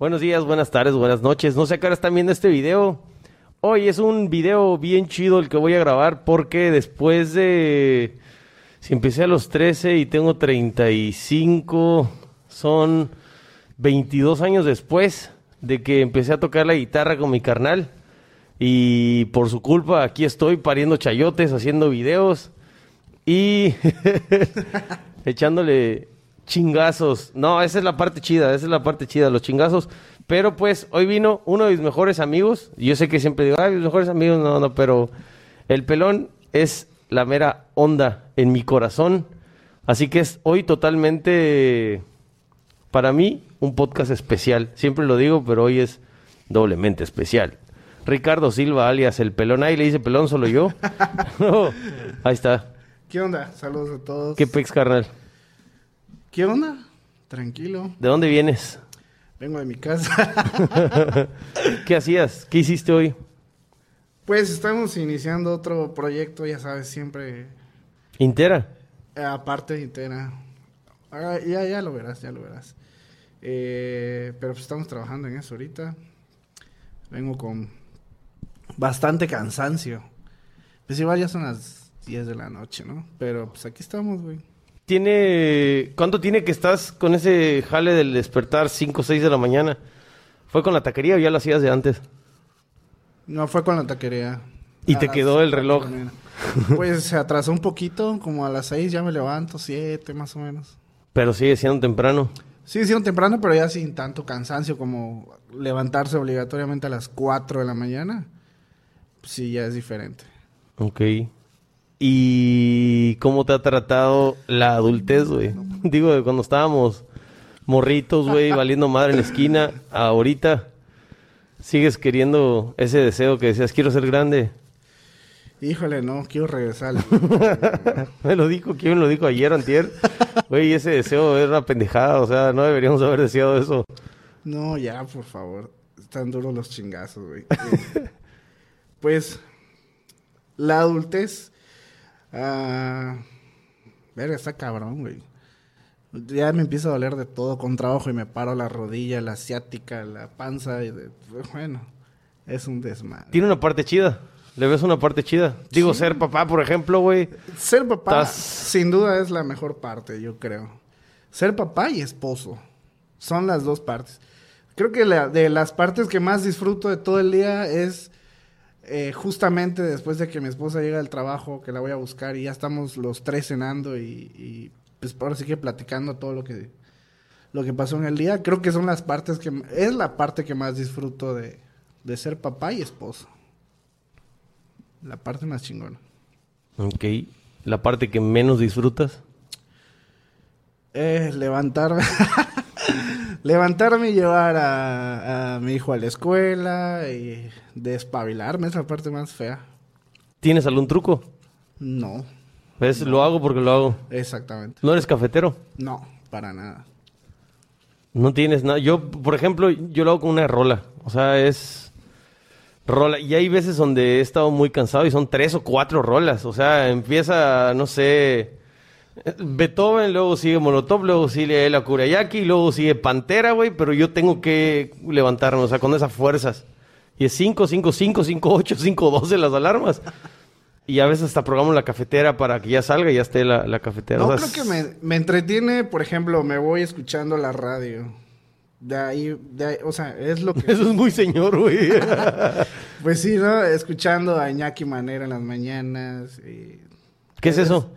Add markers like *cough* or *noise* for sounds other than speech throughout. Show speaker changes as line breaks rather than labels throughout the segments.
Buenos días, buenas tardes, buenas noches. No sé a qué hora están viendo este video. Hoy es un video bien chido el que voy a grabar porque después de... Si empecé a los 13 y tengo 35, son 22 años después de que empecé a tocar la guitarra con mi carnal. Y por su culpa aquí estoy pariendo chayotes, haciendo videos y *laughs* echándole chingazos. No, esa es la parte chida, esa es la parte chida, los chingazos. Pero pues hoy vino uno de mis mejores amigos. Yo sé que siempre digo, ay, mis mejores amigos, no, no, pero el pelón es la mera onda en mi corazón. Así que es hoy totalmente, para mí, un podcast especial. Siempre lo digo, pero hoy es doblemente especial. Ricardo Silva, alias el pelón. Ahí le dice pelón solo yo. *laughs* No, ahí está.
¿Qué onda? Saludos a todos.
¿Qué pex, carnal?
¿Qué onda? Tranquilo.
¿De dónde vienes?
Vengo de mi casa. *laughs*
¿Qué hacías? ¿Qué hiciste hoy?
pues estamos iniciando otro proyecto, ya sabes, siempre
¿Intera?
eh, aparte entera. Ah, ya, ya lo verás, ya lo verás. Eh, pero pues estamos trabajando en eso ahorita. Vengo con bastante cansancio. Pues igual ya son las 10 de la noche, ¿no? Pero pues aquí estamos, güey.
¿Tiene... ¿Cuánto tiene que estás con ese jale del despertar 5 o 6 de la mañana? ¿Fue con la taquería o ya lo hacías de antes?
No, fue con la taquería.
¿Y te quedó el reloj?
Pues se atrasó un poquito, como a las 6 ya me levanto, 7 más o menos.
Pero sigue siendo temprano.
Sí, hicieron temprano, pero ya sin tanto cansancio como levantarse obligatoriamente a las 4 de la mañana. Pues sí, ya es diferente.
Ok. ¿Y cómo te ha tratado la adultez, güey? *laughs* Digo, de cuando estábamos morritos, güey, *laughs* valiendo madre en la esquina, ahorita sigues queriendo ese deseo que decías, quiero ser grande.
Híjole, no, quiero regresar. *laughs*
Me lo dijo, ¿quién me lo dijo ayer, antier? Güey, ese deseo era una pendejada, o sea, no deberíamos haber deseado eso.
No, ya, por favor. Están duros los chingazos, güey. Pues, la adultez. Ah, verga, está cabrón, güey. Ya me empieza a doler de todo con trabajo y me paro la rodilla, la asiática, la panza. Y de- bueno, es un desmadre.
Tiene una parte chida. ¿Le ves una parte chida? Digo, ser papá, por ejemplo, güey.
Ser papá,
Estás-
sin duda, es la mejor parte, yo creo. Ser papá y esposo. Son las dos partes. Creo que la- de las partes que más disfruto de todo el día es eh, justamente después de que mi esposa llega del trabajo, que la voy a buscar y ya estamos los tres cenando y, y, pues ahora sí que platicando todo lo que, lo que pasó en el día. Creo que son las partes que... Es la parte que más disfruto de, de ser papá y esposo. La parte más chingona.
Ok. La parte que menos disfrutas.
Eh, levantarme. *laughs* levantarme y llevar a, a mi hijo a la escuela y despabilarme, es la parte más fea.
¿Tienes algún truco?
No,
¿Ves? Lo hago porque lo hago.
exactamente.
¿No eres cafetero?
No, para nada.
No tienes nada. Yo, por ejemplo, yo lo hago con una rola. O sea, es rola. Y hay veces donde he estado muy cansado y son tres o cuatro rolas. O sea, empieza, no sé, Beethoven, luego sigue Molotov, luego sigue la Kurayaki, luego sigue Pantera, güey. Pero yo tengo que levantarme, o sea, con esas fuerzas. Y es 5, 5, 5, 5, 8, 5, 12 las alarmas. Y a veces hasta programo la cafetera para que ya salga y ya esté la, la cafetera.
No,
O sea,
creo que me, me entretiene, por ejemplo, me voy escuchando la radio. De ahí, de ahí, o sea, es lo que... *laughs*
Eso es muy señor, güey. *laughs*
Pues sí, ¿no? Escuchando a Iñaki Manera en las mañanas. y-
¿Qué es eso?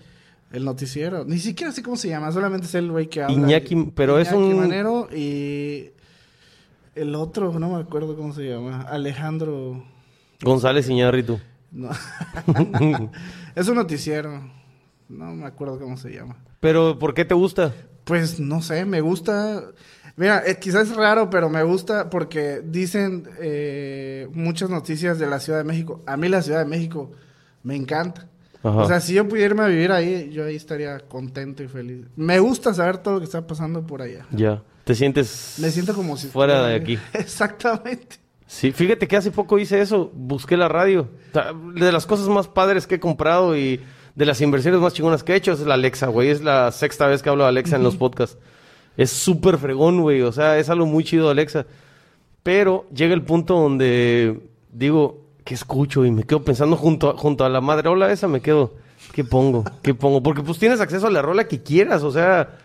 El noticiero. Ni siquiera sé cómo se llama, solamente es el güey que habla.
Iñaki, pero es
Iñaki
un-
Manero y el otro, no me acuerdo cómo se llama. Alejandro.
González Iñárritu.
No. *laughs* *laughs* es un noticiero. No me acuerdo cómo se llama.
Pero, ¿por qué te gusta?
Pues no sé, me gusta. Mira, eh, quizás es raro, pero me gusta porque dicen eh, muchas noticias de la Ciudad de México. A mí la Ciudad de México me encanta.
Ajá.
O sea, si yo pudiera irme a vivir ahí, yo ahí estaría contento y feliz. Me gusta saber todo lo que está pasando por allá.
Ya. ¿Te sientes
Me siento como si
fuera de aquí? *laughs*
Exactamente.
Sí, fíjate que hace poco hice eso. Busqué la radio. O sea, de las cosas más padres que he comprado y de las inversiones más chingonas que he hecho es la Alexa, güey. Es la sexta vez que hablo de Alexa en los podcasts. Es súper fregón, güey. O sea, es algo muy chido, Alexa. Pero llega el punto donde digo, ¿qué escucho? Y me quedo pensando junto a, junto a la madreola esa, me quedo, ¿qué pongo? ¿Qué pongo? Porque pues tienes acceso a la rola que quieras, o sea,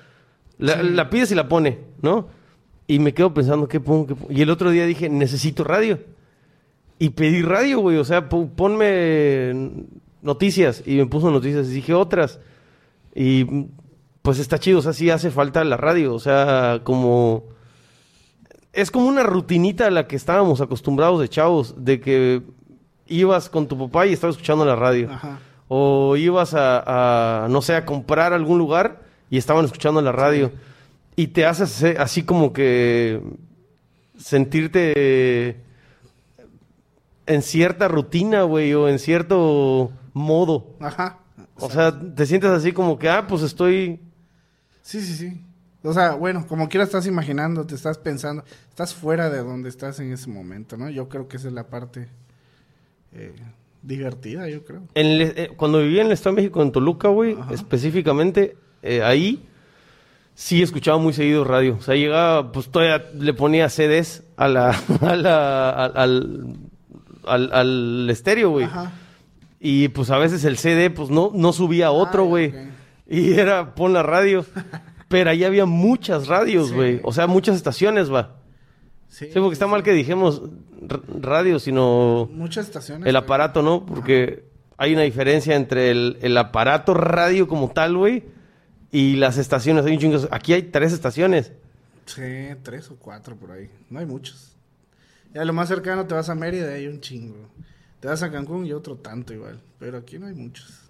la, la pides y la pone, ¿no? Y me quedo pensando, ¿qué pongo? ¿Qué pongo? Y el otro día dije, necesito radio. Y pedí radio, güey, o sea, po- ponme noticias. Y me puso noticias y dije otras. Y pues está chido, o sea, sí hace falta la radio, o sea, como... Es como una rutinita a la que estábamos acostumbrados de chavos, de que ibas con tu papá y estabas escuchando la radio.
Ajá.
O ibas a, a, no sé, a comprar a algún lugar y estaban escuchando la radio. Y te haces así como que sentirte en cierta rutina, güey, o en cierto modo.
Ajá.
O sea, te sientes así como que, ah, pues estoy...
Sí, sí, sí. O sea, bueno, como quiera estás imaginando, te estás pensando, estás fuera de donde estás en ese momento, ¿no? Yo creo que esa es la parte eh, divertida, yo creo.
En el- eh, cuando vivía en el Estado de México, en Toluca, güey, específicamente, eh, ahí sí escuchaba muy seguido radio. O sea, llegaba, pues todavía le ponía CDs a la, *laughs* a la- al, al, al- al estéreo, güey. Y pues a veces el CD, pues no, no subía otro, güey. Y era, pon la radio. *laughs* Pero ahí había muchas radios,
Sí.
güey. O sea, muchas estaciones, va.
Sí,
Sí, porque está mal que dijimos radio, sino
Muchas estaciones.
el aparato, ¿no? Porque hay una diferencia entre el, el aparato radio como tal, güey, y las estaciones. Hay un chingo. Aquí hay tres estaciones.
Sí, tres o cuatro por ahí. No hay muchos. Ya lo más cercano te vas a Mérida y hay un chingo. Te vas a Cancún y otro tanto igual. Pero aquí no hay muchos.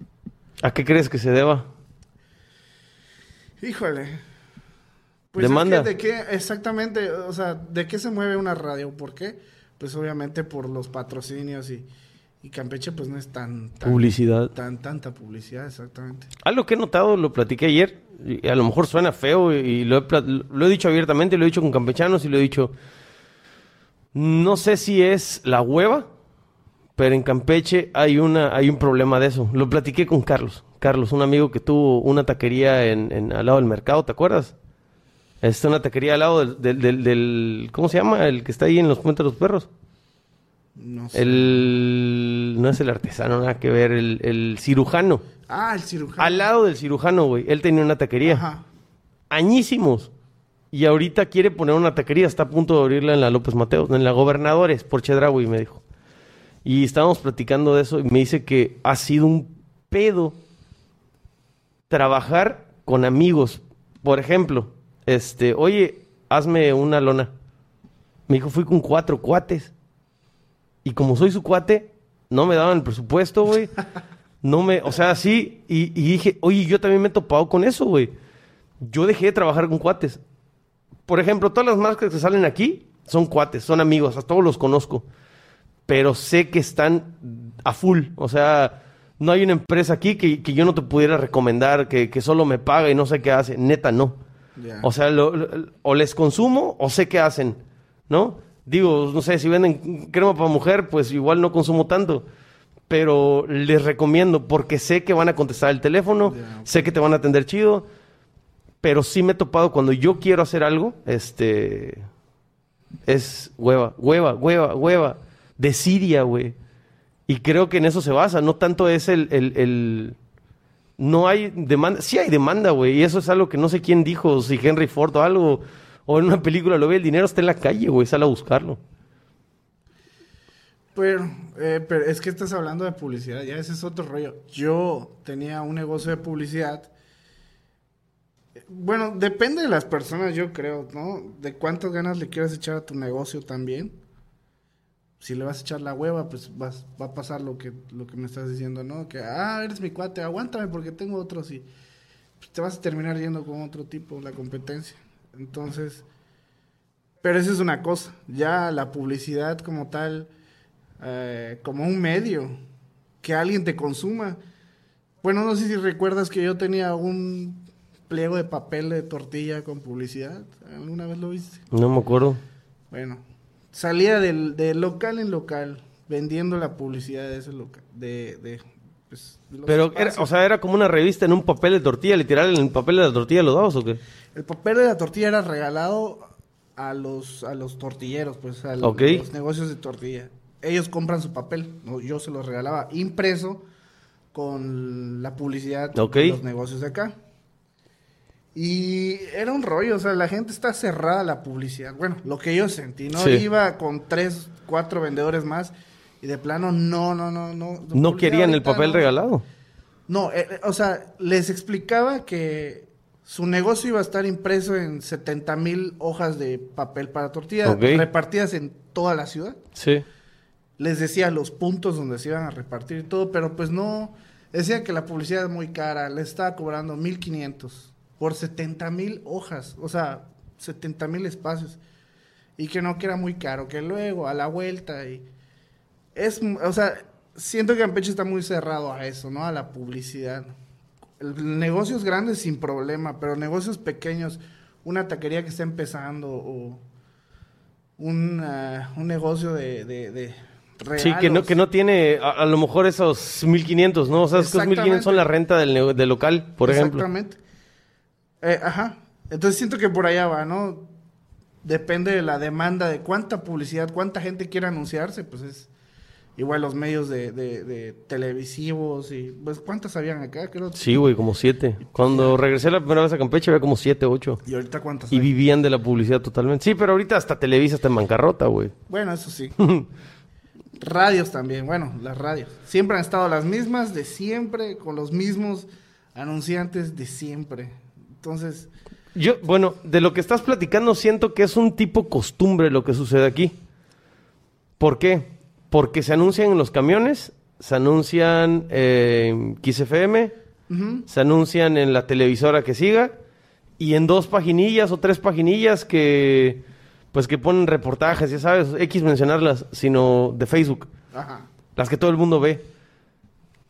¿A qué crees que se deba?
Híjole. Pues es que ¿De qué exactamente? O sea, ¿de qué se mueve una radio? ¿Por qué? Pues obviamente por los patrocinios y, y Campeche pues no es tan, tan
Publicidad.
tan tanta publicidad, exactamente.
Algo que he notado, lo platiqué ayer, y a lo mejor suena feo, y, lo, he, lo he dicho abiertamente, lo he dicho con campechanos y lo he dicho. No sé si es la hueva, pero en Campeche hay, una, hay un problema de eso. Lo platiqué con Carlos. Carlos, un amigo que tuvo una taquería en, en- al lado del mercado, ¿te acuerdas? Es una taquería al lado del, del, del- del- ¿Cómo se llama? El que está ahí en los puentes de los perros.
No sé.
El. No es el artesano, nada que ver. El, el cirujano.
Ah, el cirujano.
Al lado del cirujano, güey. Él tenía una taquería.
Ajá.
Añísimos. Y ahorita quiere poner una taquería. Está a punto de abrirla en la López Mateos. En la Gobernadores, por Chedraui, me dijo. Y estábamos platicando de eso. Y me dice que ha sido un pedo trabajar con amigos. Por ejemplo, este, oye, hazme una lona. Me dijo, fui con cuatro cuates. Y como soy su cuate, no me daban el presupuesto, güey. *laughs* No me, o sea, sí. Y, y dije, oye, yo también me he topado con eso, güey. Yo dejé de trabajar con cuates. Por ejemplo, todas las marcas que salen aquí son cuates, son amigos, a todos los conozco. Pero sé que están a full. O sea, no hay una empresa aquí que, que yo no te pudiera recomendar, que, que solo me paga y no sé qué hace. Neta, no. O sea, lo- lo- o les consumo o sé qué hacen, ¿no? Digo, no sé, si venden crema para mujer, pues igual no consumo tanto. Pero les recomiendo porque sé que van a contestar el teléfono, sé que te van a atender chido. Pero sí me he topado cuando yo quiero hacer algo, este... Es hueva, hueva, hueva, hueva. De Siria, güey. Y creo que en eso se basa. No tanto es el... el- el- no hay demanda. Sí hay demanda, güey. Y eso es algo que no sé quién dijo, si Henry Ford o algo. O en una película lo ve, el dinero está en la calle, güey. Sale a buscarlo.
Pero, eh, pero es que estás hablando de publicidad, ya ese es otro rollo. Yo tenía un negocio de publicidad. Bueno, depende de las personas, yo creo, ¿no? De cuántas ganas le quieras echar a tu negocio también. Si le vas a echar la hueva, pues vas, va a pasar lo que, lo que me estás diciendo, ¿no? Que, ah, eres mi cuate, aguántame porque tengo otros y pues, te vas a terminar yendo con otro tipo, la competencia. Entonces, pero esa es una cosa. Ya la publicidad como tal, eh, como un medio, que alguien te consuma. Bueno, no sé si recuerdas que yo tenía un pliego de papel de tortilla con publicidad. ¿Alguna vez lo viste?
No me acuerdo.
Bueno, salía del, de local en local vendiendo la publicidad de ese local. De, de, pues,
Pero, era, o sea, era como una revista en un papel de tortilla. Literal, en el papel de la tortilla lo dabas o qué?
El papel de la tortilla era regalado a los, a los tortilleros, pues a los negocios de tortilla. Ellos compran su papel, ¿no? yo se los regalaba impreso con la publicidad de los negocios de acá. Y era un rollo, o sea, la gente está cerrada a la publicidad. Bueno, lo que yo sentí, ¿no?
Sí.
Iba con tres, cuatro vendedores más y de plano, no, no, no, no.
No querían el papel
no.
regalado.
No, eh, eh, o sea, les explicaba que su negocio iba a estar impreso en 70 mil hojas de papel para tortilla,
Ok.
repartidas en toda la ciudad.
Sí.
Les decía los puntos donde se iban a repartir y todo, pero pues no, decía que la publicidad es muy cara, le estaba cobrando 1500 por 70 mil hojas, o sea, 70 mil espacios, y que no, que era muy caro, que luego a la vuelta y es, o sea, siento que Campeche está muy cerrado a eso, ¿no? A la publicidad. El- negocios grandes sin problema, pero negocios pequeños, una taquería que está empezando o un, ah, un negocio de, de, de
Sí, que no,
regalos.
que no tiene a, a lo mejor esos 1500, ¿no? O sea, esos 1500 son la renta del, del local, por ejemplo.
Exactamente. Eh, ajá. Entonces siento que por allá va, ¿no? Depende de la demanda, de cuánta publicidad, cuánta gente quiere anunciarse, pues es igual los medios de, de- de televisivos y pues cuántas habían acá, creo.
Sí, güey, como siete. Cuando regresé la primera vez a Campeche había como siete, ocho.
Y ahorita cuántas
Y
hay?
vivían de la publicidad totalmente. Sí, pero ahorita hasta Televisa está en bancarrota, güey.
Bueno, eso sí. *laughs* radios también, bueno, las radios. Siempre han estado las mismas de siempre, con los mismos anunciantes de siempre. Entonces,
Yo, bueno, de lo que estás platicando siento que es un tipo costumbre lo que sucede aquí. ¿Por qué? Porque se anuncian en los camiones, se anuncian eh, en XFM,
ujú,
se anuncian en la televisora que siga y en dos paginillas o tres paginillas que pues que ponen reportajes, ya sabes, X mencionarlas, sino de Facebook,
ajá.
las que todo el mundo ve.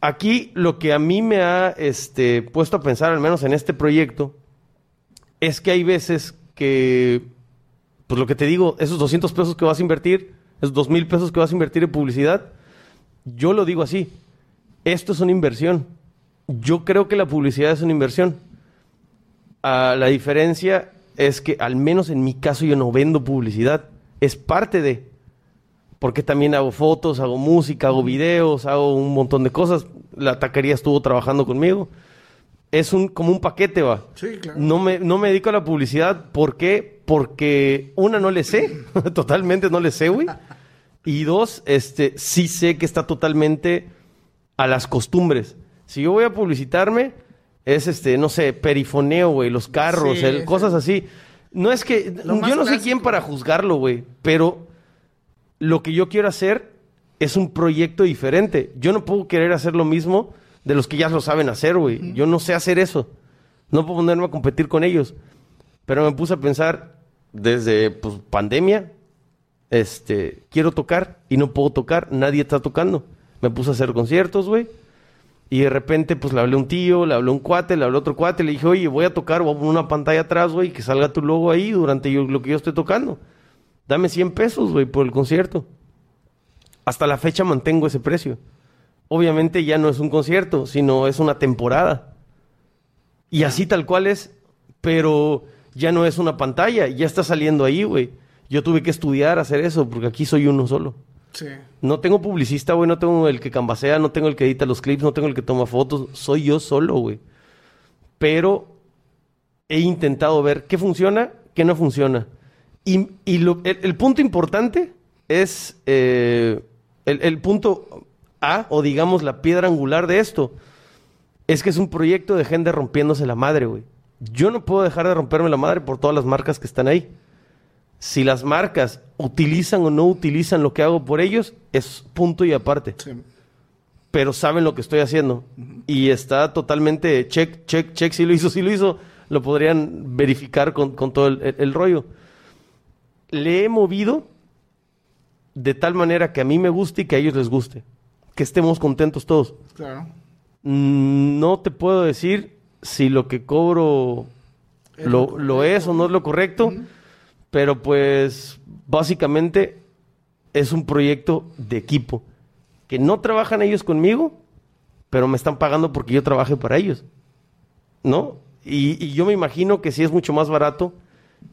Aquí lo que a mí me ha este, puesto a pensar, al menos en este proyecto, es que hay veces que, pues lo que te digo, esos 200 pesos que vas a invertir, esos 2 mil pesos que vas a invertir en publicidad, yo lo digo así, esto es una inversión. Yo creo que la publicidad es una inversión. Ah, la diferencia es que, al menos en mi caso, yo no vendo publicidad. Es parte de. Porque también hago fotos, hago música, hago videos, hago un montón de cosas. La taquería estuvo trabajando conmigo. Es un, como un paquete, va.
Sí, claro.
No me, no me dedico a la publicidad. ¿Por qué? Porque una, no le sé. *laughs* *laughs* totalmente no le sé, güey. Y dos, este, sí sé que está totalmente a las costumbres. Si yo voy a publicitarme, es este, no sé, perifoneo, güey, los carros,
Sí,
el-
sí.
cosas así. No es que.
Lo
Yo no sé quién para juzgarlo, güey. Pero lo que yo quiero hacer es un proyecto diferente. Yo no puedo querer hacer lo mismo de los que ya lo saben hacer, güey. Yo no sé hacer eso. No puedo ponerme a competir con ellos. Pero me puse a pensar desde pues, pandemia, este, quiero tocar y no puedo tocar, nadie está tocando. Me puse a hacer conciertos, güey. Y de repente, pues le hablé a un tío, le hablé a un cuate, le hablé a otro cuate, le dije, oye, voy a tocar, voy a poner una pantalla atrás, güey, que salga tu logo ahí durante yo- lo que yo estoy tocando. Dame 100 pesos, güey, por el concierto. Hasta la fecha mantengo ese precio. Obviamente ya no es un concierto, sino es una temporada. Y así tal cual es, pero ya no es una pantalla, ya está saliendo ahí, güey. Yo tuve que estudiar hacer eso, porque aquí soy uno solo.
Sí.
No tengo publicista, güey, no tengo el que cambasea, no tengo el que edita los clips, no tengo el que toma fotos, soy yo solo, güey. Pero he intentado ver qué funciona, qué no funciona. Y, y lo- el, el punto importante es eh, el, el punto A, o digamos la piedra angular de esto, es que es un proyecto de gente rompiéndose la madre, güey. Yo no puedo dejar de romperme la madre por todas las marcas que están ahí. Si las marcas utilizan o no utilizan lo que hago por ellos, es punto y aparte.
Sí.
Pero saben lo que estoy haciendo. Y está totalmente check, check, check. Si lo hizo, si lo hizo, lo podrían verificar con, con todo el, el- el rollo. Le he movido de tal manera que a mí me guste y que a ellos les guste. Que estemos contentos todos.
Claro.
Mm, No te puedo decir si lo que cobro lo,
lo
lo es o no es lo correcto, pero pues básicamente es un proyecto de equipo. Que no trabajan ellos conmigo, pero me están pagando porque yo trabaje para ellos. ¿No? Y, y yo me imagino que sí es mucho más barato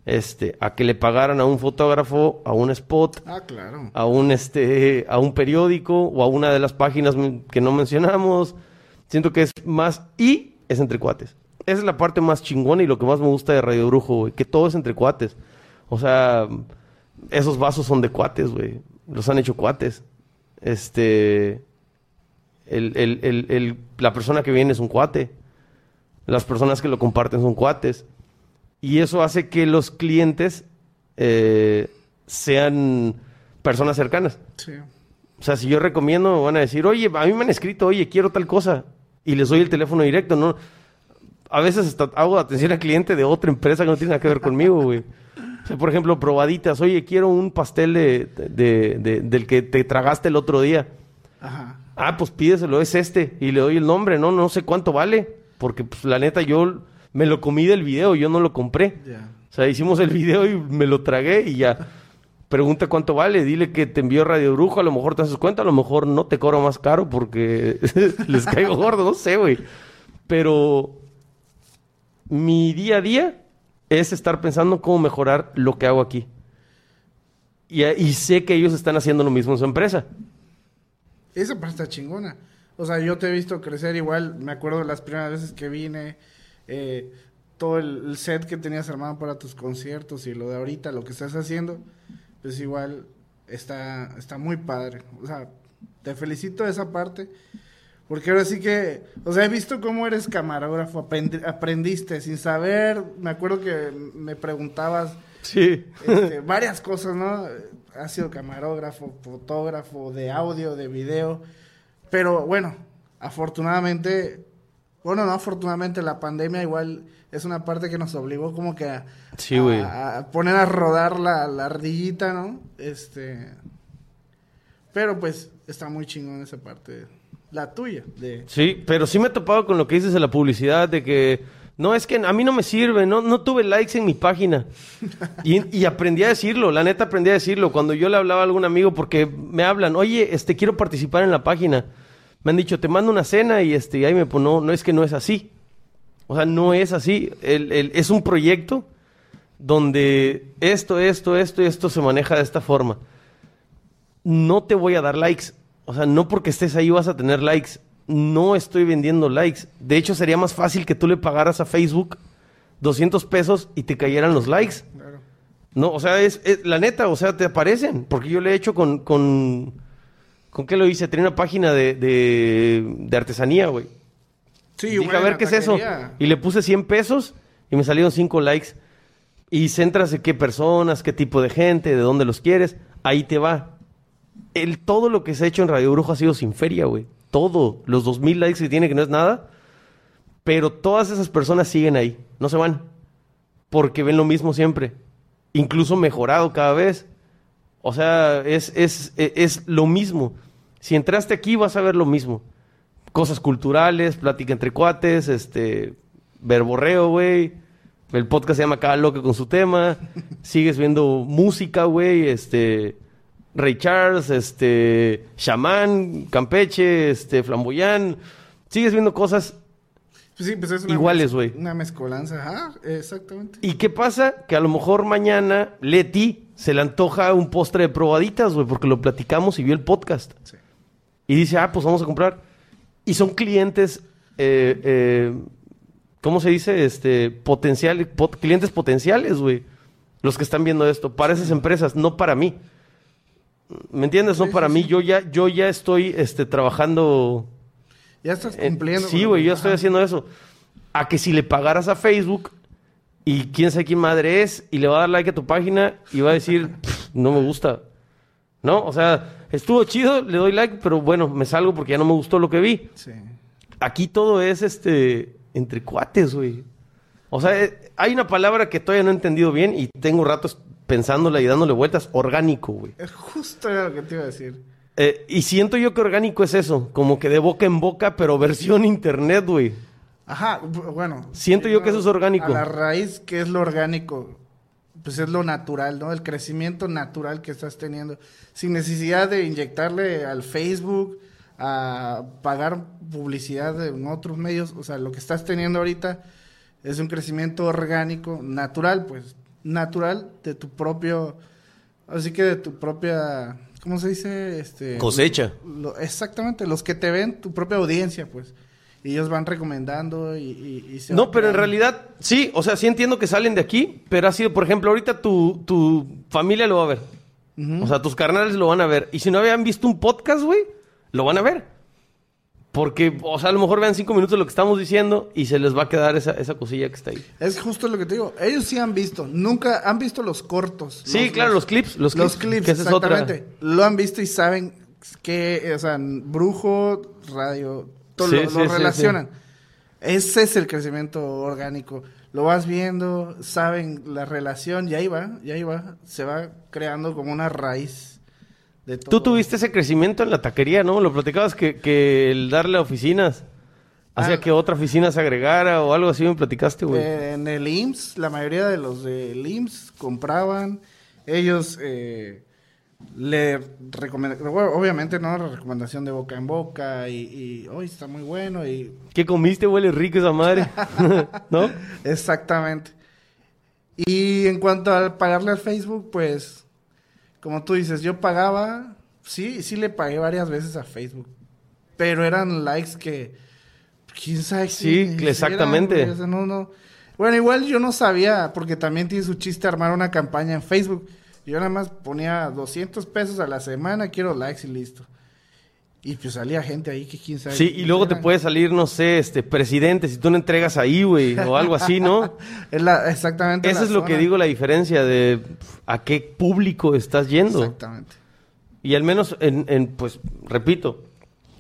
este, a que le pagaran a un fotógrafo, a un spot,
Ah, claro.
a un este a un periódico o a una de las páginas que no mencionamos. Siento que es más y es entre cuates. Esa es la parte más chingona y lo que más me gusta de Radio Brujo, güey, que todo es entre cuates. O sea, esos vasos son de cuates, güey. Los han hecho cuates. Este el, el- el- el- la persona que viene es un cuate. Las personas que lo comparten son cuates. Y eso hace que los clientes eh, sean personas cercanas.
Sí.
O sea, si yo recomiendo, me van a decir, oye, a mí me han escrito, oye, quiero tal cosa. Y les doy el teléfono directo, ¿no? A veces hasta hago atención al cliente de otra empresa que no tiene nada que ver conmigo, güey. O sea, por ejemplo, probaditas, oye, quiero un pastel de, de- de- del que te tragaste el otro día.
Ajá.
Ah, pues pídeselo, es este. Y le doy el nombre, ¿no? No sé cuánto vale. Porque, pues, la neta, yo me lo comí del video, yo no lo compré. O sea, hicimos el video y me lo tragué y ya. Pregunta cuánto vale, dile que te envió Radio Brujo, a lo mejor te haces cuenta, a lo mejor no te cobro más caro porque *laughs* les caigo gordo, no sé, güey. Pero mi día a día es estar pensando cómo mejorar lo que hago aquí. Y, y sé que ellos están haciendo lo mismo en su empresa.
Esa parte está chingona. O sea, yo te he visto crecer igual. Me acuerdo de las primeras veces que vine. Eh, todo el, el set que tenías armado para tus conciertos y lo de ahorita, lo que estás haciendo. Pues igual está, está muy padre. O sea, te felicito de esa parte. Porque ahora sí que, o sea, he visto cómo eres camarógrafo, aprendi- aprendiste sin saber, me acuerdo que me preguntabas
Sí.
este, *laughs* varias cosas, ¿no? Ha sido camarógrafo, fotógrafo, de audio, de video. Pero bueno, afortunadamente, bueno, no afortunadamente, la pandemia igual es una parte que nos obligó como que a,
Sí, güey.
a- a poner a rodar la, la ardillita, ¿no? Este. Pero pues está muy chingón esa parte. La tuya, de.
Sí, pero sí me he topado con lo que dices de la publicidad, de que no, es que a mí no me sirve, no, no tuve likes en mi página. Y, y aprendí a decirlo, la neta aprendí a decirlo. Cuando yo le hablaba a algún amigo, porque me hablan, oye, este, quiero participar en la página. Me han dicho, te mando una cena y este, y ahí me pongo, no, no es que no es así. O sea, no es así. El- el- es un proyecto donde esto, esto, esto y esto se maneja de esta forma. No te voy a dar likes. O sea, no porque estés ahí vas a tener likes. No estoy vendiendo likes. De hecho, sería más fácil que tú le pagaras a Facebook 200 pesos y te cayeran los likes.
Claro.
No, o sea, es, es- la neta, o sea, te aparecen. Porque yo le he hecho con. ¿Con, ¿con qué lo hice? Tenía una página de, de, de artesanía, güey.
Sí,
Dije, a ver qué es eso. Y le puse 100 pesos y me salieron 5 likes. Y centras en qué personas, qué tipo de gente, de dónde los quieres. Ahí te va. El, todo lo que se ha hecho en Radio Brujo ha sido sin feria, güey. Todo. Los 2000 likes que tiene, que no es nada. Pero todas esas personas siguen ahí. No se van. Porque ven lo mismo siempre. Incluso mejorado cada vez. O sea, es, es, es, es lo mismo. Si entraste aquí vas a ver lo mismo cosas culturales, plática entre cuates, este, verborreo, güey. El podcast se llama Cada Loco con su tema. *laughs* Sigues viendo música, güey, este, Ray Charles, este, Shaman, Campeche, este, Flamboyán. Sigues viendo cosas.
Pues sí, pues es una
Iguales,
mez-
güey.
Una mezcolanza, ajá, exactamente.
¿Y qué pasa? Que a lo mejor mañana Leti se le antoja un postre de probaditas, güey, porque lo platicamos y vio el podcast.
Sí.
Y dice, ah, pues vamos a comprar. Y son clientes, eh, eh, ¿cómo se dice? Este, potenciales, pot- clientes potenciales, güey. Los que están viendo esto, para esas empresas, no para mí. ¿Me entiendes? No para mí. Yo ya, yo ya estoy este, trabajando.
Ya estás
eh,
cumpliendo.
sí, güey, yo estoy haciendo eso. A que si le pagaras a Facebook y quién sabe quién madre es y le va a dar like a tu página y va a decir, *laughs* "Pff, no me gusta. ¿No? O sea, estuvo chido, le doy like, pero bueno, me salgo porque ya no me gustó lo que vi.
Sí.
Aquí todo es este entre cuates, güey. O sea, eh, hay una palabra que todavía no he entendido bien y tengo ratos pensándola y dándole vueltas, orgánico, güey.
Es justo lo que te iba a decir.
Eh, y siento yo que orgánico es eso, como que de boca en boca, pero versión *laughs* internet, güey.
Ajá, bu- bueno.
Siento yo que eso es orgánico.
A la raíz, que es lo orgánico? Pues es lo natural, ¿no? El crecimiento natural que estás teniendo. Sin necesidad de inyectarle al Facebook, a pagar publicidad en otros medios. O sea, lo que estás teniendo ahorita es un crecimiento orgánico, natural, pues. natural de tu propio, así que de tu propia, ¿cómo se dice? Este,
Cosecha.
lo- exactamente, los que te ven, tu propia audiencia, pues. Y ellos van recomendando y, y- y se
No, pero en realidad, sí, o sea, sí entiendo que salen de aquí, pero ha sido, por ejemplo, ahorita tu, tu familia lo va a ver. O sea, tus carnales lo van a ver. Y si no habían visto un podcast, güey, lo van a ver. Porque, o sea, a lo mejor vean cinco minutos lo que estamos diciendo y se les va a quedar esa, esa cosilla que está ahí.
Es justo lo que te digo. Ellos sí han visto. Nunca han visto los cortos.
Sí, claro, los clips. Los clips,
Los clips,
que esa es otra.
exactamente. Lo han visto y saben que, o sea, brujo, radio, todo
Sí,
lo,
sí,
lo
sí,
relacionan. Ese es el crecimiento orgánico. Lo vas viendo, saben la relación y ahí va, y ahí va. Se va creando como una raíz de todo.
Tú tuviste ese crecimiento en la taquería, ¿no? Lo platicabas que, que el darle a oficinas hacía
Ah.
que otra oficina se agregara o algo así me platicaste, güey.
Eh, en el IMSS, la mayoría de los del IMSS compraban. Ellos eh, le recomendaban, obviamente, ¿no? La recomendación de boca en boca y, y hoy está muy bueno y
¿Qué comiste? Huele rico esa madre. *laughs* ¿No?
exactamente. Y en cuanto al pagarle al Facebook, pues, como tú dices, yo pagaba, sí, sí le pagué varias veces a Facebook, pero eran likes que, quién sabe
Sí,
quiénes
exactamente.
eran, no, no. Bueno, igual yo no sabía, porque también tiene su chiste armar una campaña en Facebook. Yo nada más ponía 200 pesos a la semana, quiero likes y listo. Y pues salía gente ahí que quién sabe.
Sí, y luego te puede salir, no sé, este, presidente, si tú no entregas ahí, güey, o algo así, ¿no? *laughs*
Es la- exactamente.
Eso es lo que digo, la diferencia de a qué público estás yendo.
Exactamente.
Y al menos, en, en, pues, repito,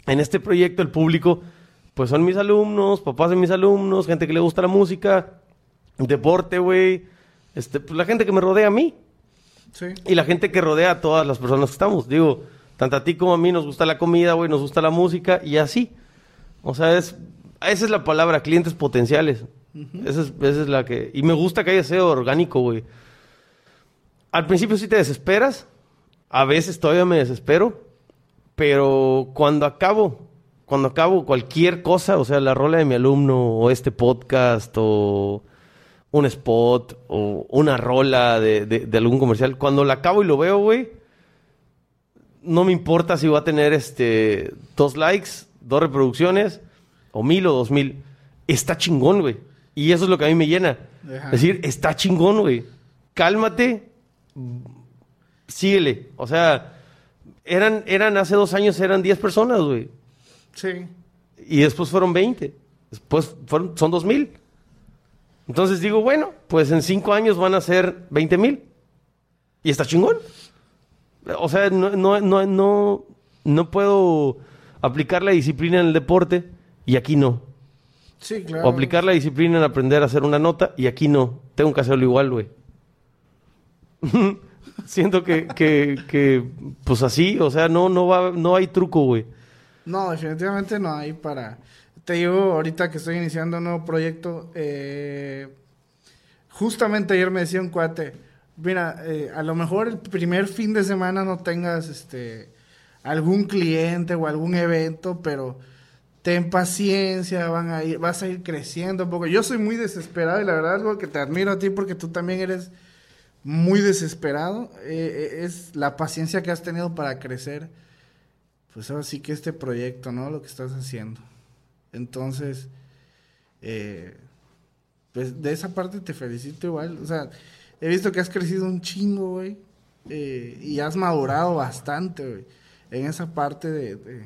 en este proyecto el público, pues son mis alumnos, papás de mis alumnos, gente que le gusta la música, deporte, güey, este, pues la gente que me rodea a mí
Sí.
y la gente que rodea a todas las personas que estamos. Digo, tanto a ti como a mí nos gusta la comida, güey, nos gusta la música y así. O sea, es, esa es la palabra, clientes potenciales. esa, es, esa es la que... Y me gusta que haya sido orgánico, güey. Al principio sí te desesperas, a veces todavía me desespero, pero cuando acabo, cuando acabo cualquier cosa, o sea, la rola de mi alumno o este podcast o un spot o una rola de, de- de algún comercial, cuando la acabo y lo veo, güey, no me importa si va a tener este dos likes, dos reproducciones, o mil o dos mil. Está chingón, güey. Y eso es lo que a mí me llena.
Ajá.
Es decir, está chingón, güey. Cálmate, síguele. O sea, eran, eran hace dos años eran 10 personas, güey.
Sí.
Y después fueron 20. Después fueron, son 2 mil. Entonces digo, bueno, pues en cinco años van a ser 20 mil. Y está chingón. O sea, no, no, no, no, no puedo aplicar la disciplina en el deporte y aquí no.
Sí, claro.
O aplicar la disciplina en aprender a hacer una nota y aquí no. Tengo que hacerlo igual, güey. *laughs* Siento que, que, que, pues así, o sea, no, no va, no hay truco, güey.
No, definitivamente no hay para... Te digo, ahorita que estoy iniciando un nuevo proyecto, eh, justamente ayer me decía un cuate, mira, eh, a lo mejor el primer fin de semana no tengas este algún cliente o algún evento, pero ten paciencia, van a ir, vas a ir creciendo un poco. Yo soy muy desesperado y la verdad algo que te admiro a ti porque tú también eres muy desesperado. Eh, eh, es la paciencia que has tenido para crecer pues ahora sí que este proyecto, ¿no? Lo que estás haciendo. Entonces, eh, pues de esa parte te felicito igual. O sea, he visto que has crecido un chingo, güey. eh, y has madurado bastante, güey. En esa parte de, de,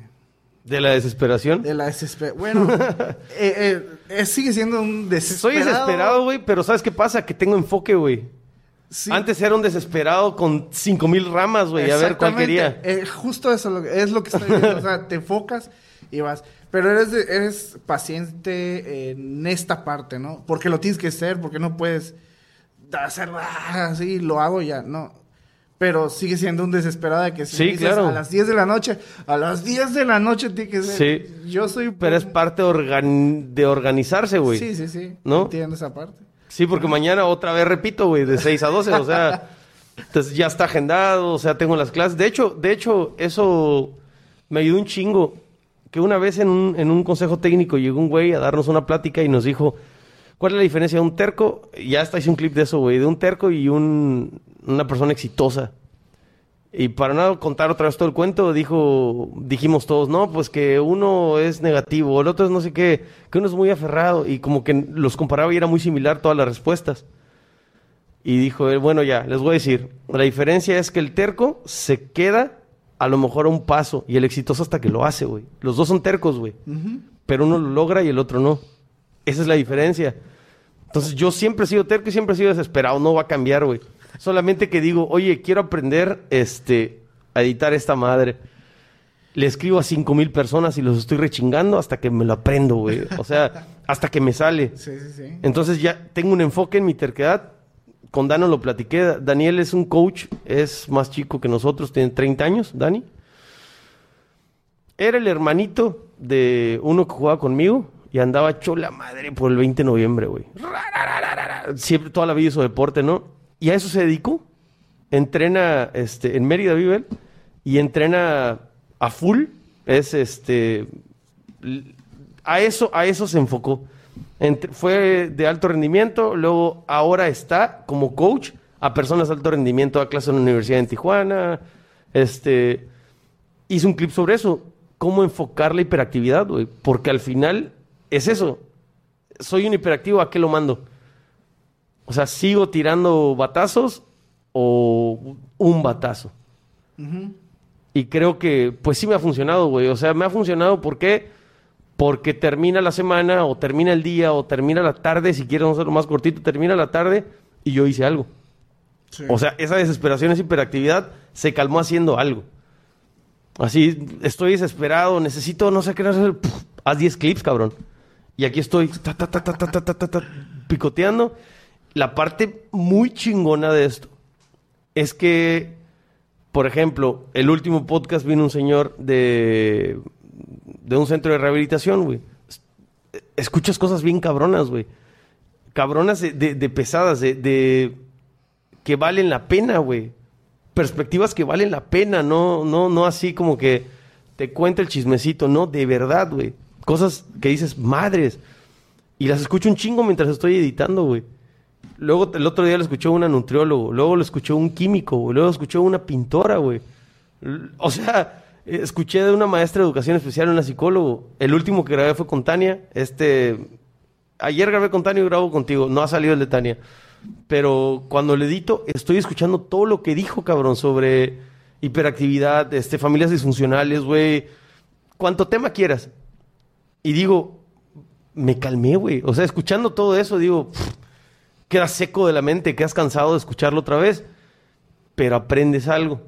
De la desesperación.
de la desesperación. Bueno, *laughs* eh, eh, sigue siendo un
Soy
desesperado.
desesperado, güey, pero ¿sabes qué pasa? Que tengo enfoque, güey.
Sí.
Antes era un desesperado con cinco mil ramas, güey, a ver cuál quería.
Eh, justo eso es lo que estoy viendo. o sea, te enfocas y vas. Pero eres, de- eres paciente en esta parte, ¿no? Porque lo tienes que ser, porque no puedes hacer así, lo hago ya, no. Pero sigue siendo un desesperado de que si
Sí,
dices
claro.
a las 10 de la noche, a las 10 de la noche tiene que ser.
Sí.
Yo soy.
Pero es parte organ- de organizarse, güey.
Sí, sí, sí.
¿No?
Entiendo esa parte.
Sí, porque mañana otra vez repito, güey, de 6 a 12, o sea, entonces ya está agendado, o sea, tengo las clases. De hecho, de hecho, eso me ayudó un chingo. Que una vez en un, en un consejo técnico llegó un güey a darnos una plática y nos dijo, ¿Cuál es la diferencia de un terco? Ya está, hice un clip de eso, güey. De un terco y un, una persona exitosa. Y para no contar otra vez todo el cuento, dijo, dijimos todos, no, pues que uno es negativo, el otro es no sé qué, que uno es muy aferrado. Y como que los comparaba y era muy similar todas las respuestas. Y dijo él, bueno, ya, les voy a decir, la diferencia es que el terco se queda a lo mejor a un paso y el exitoso hasta que lo hace, güey. Los dos son tercos, güey. Pero uno lo logra y el otro no. Esa es la diferencia. Entonces yo siempre he sido terco y siempre he sido desesperado, no va a cambiar, güey. Solamente que digo, oye, quiero aprender este, a editar esta madre. Le escribo a cinco mil personas y los estoy rechingando hasta que me lo aprendo, güey. O sea, *laughs* hasta que me sale.
Sí, sí, sí.
Entonces ya tengo un enfoque en mi terquedad. Con Dano lo platiqué. Daniel es un coach, es más chico que nosotros, tiene 30 años, Dani. Era el hermanito de uno que jugaba conmigo y andaba hecho la madre por el 20 de noviembre, güey. Siempre, toda la vida hizo deporte, ¿no? Y a eso se dedicó. Entrena este, en Mérida, vive y entrena a full. Es este. A eso, a eso se enfocó. Entre- fue de alto rendimiento, luego ahora está como coach a personas de alto rendimiento, da clase en la universidad en Tijuana. Este. Hice un clip sobre eso. Cómo enfocar la hiperactividad, güey. Porque al final es eso. Soy un hiperactivo, ¿a qué lo mando? O sea, ¿sigo tirando batazos o un batazo? Y creo que, pues sí me ha funcionado, güey. O sea, me ha funcionado ¿por qué? porque termina la semana o termina el día o termina la tarde, si quieres hacerlo más cortito, termina la tarde y yo hice algo. O sea, esa desesperación, esa hiperactividad se calmó haciendo algo. Así, estoy desesperado, necesito, no sé qué hacer, Puf, haz 10 clips, cabrón. Y aquí estoy picoteando. La parte muy chingona de esto es que, por ejemplo, el último podcast vino un señor de de un centro de rehabilitación, güey. Es- Escuchas cosas bien cabronas, güey. Cabronas de, de- pesadas, de, que valen la pena, güey. Perspectivas que valen la pena, no, no, no así como que te cuenta el chismecito, no, de verdad, güey. Cosas que dices, madres. Y las escucho un chingo mientras estoy editando, güey. Luego el otro día lo escuchó una nutriólogo, luego lo escuchó un químico, güey. luego lo escuchó una pintora, güey. O sea, escuché de una maestra de educación especial, una psicólogo. El último que grabé fue con Tania. Este, ayer grabé con Tania y grabo contigo. No ha salido el de Tania. Pero cuando le edito, estoy escuchando todo lo que dijo, cabrón, sobre hiperactividad, este, familias disfuncionales, güey. Cuanto tema quieras. Y digo, me calmé, güey. O sea, escuchando todo eso, digo, pff, quedas seco de la mente, quedas cansado de escucharlo otra vez, pero aprendes algo.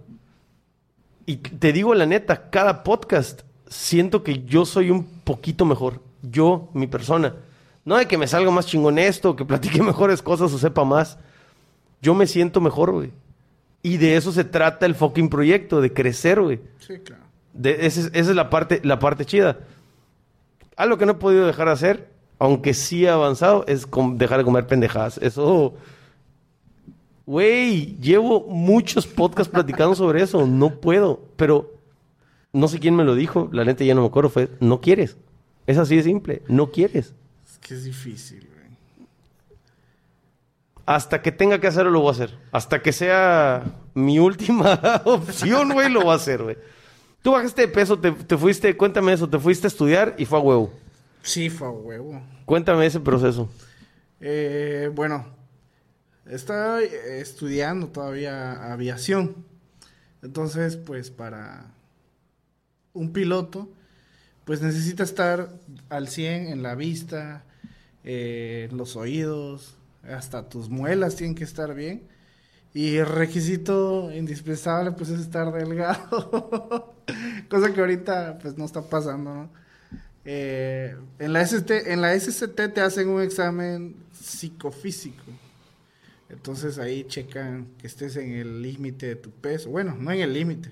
Y te digo la neta, cada podcast siento que yo soy un poquito mejor. Yo, mi persona. No de que me salga más chingón esto, que platique *laughs* mejores cosas o sepa más. Yo me siento mejor, güey. Y de eso se trata el fucking proyecto, de crecer, güey.
Sí, claro.
De- esa, es, esa es la parte, la parte chida. Algo que no he podido dejar de hacer, aunque sí he avanzado, es dejar de comer pendejadas. Eso. Güey, llevo muchos podcasts platicando sobre eso. No puedo. Pero no sé quién me lo dijo. La neta ya no me acuerdo. Fue, no quieres. Es así de simple. No quieres.
Es que es difícil, güey.
Hasta que tenga que hacerlo, lo voy a hacer. Hasta que sea mi última *laughs* opción, güey, lo voy a hacer, güey. Tú bajaste de peso, te, te fuiste, cuéntame eso, te fuiste a estudiar y fue a huevo.
Sí, fue a huevo.
Cuéntame ese proceso.
Eh, bueno, estaba eh, estudiando todavía aviación. Entonces, pues para un piloto, pues necesita estar al 100 en la vista, eh, en los oídos, hasta tus muelas tienen que estar bien. Y el requisito indispensable, pues, es estar delgado. *laughs* Cosa que ahorita, pues, no está pasando, ¿no? Eh, en, la ST, en la SST te hacen un examen psicofísico. Entonces ahí checan que estés en el límite de tu peso. Bueno, no en el límite.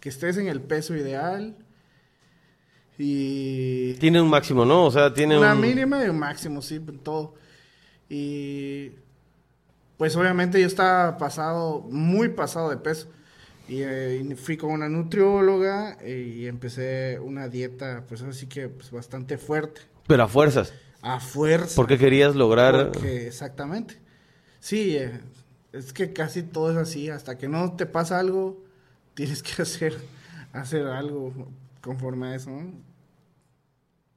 Que estés en el peso ideal. Y
Tiene un máximo, ¿no? O sea, tiene
una
un...
mínima y un máximo, sí, en todo. Y pues obviamente yo estaba pasado, muy pasado de peso. Y eh, fui con una nutrióloga eh, y empecé una dieta, pues así que pues, bastante fuerte.
Pero a fuerzas.
a fuerza.
Porque querías lograr...
Porque, exactamente. Sí, eh, es que casi todo es así. Hasta que no te pasa algo, *laughs* tienes que hacer, hacer algo conforme a eso. ¿no?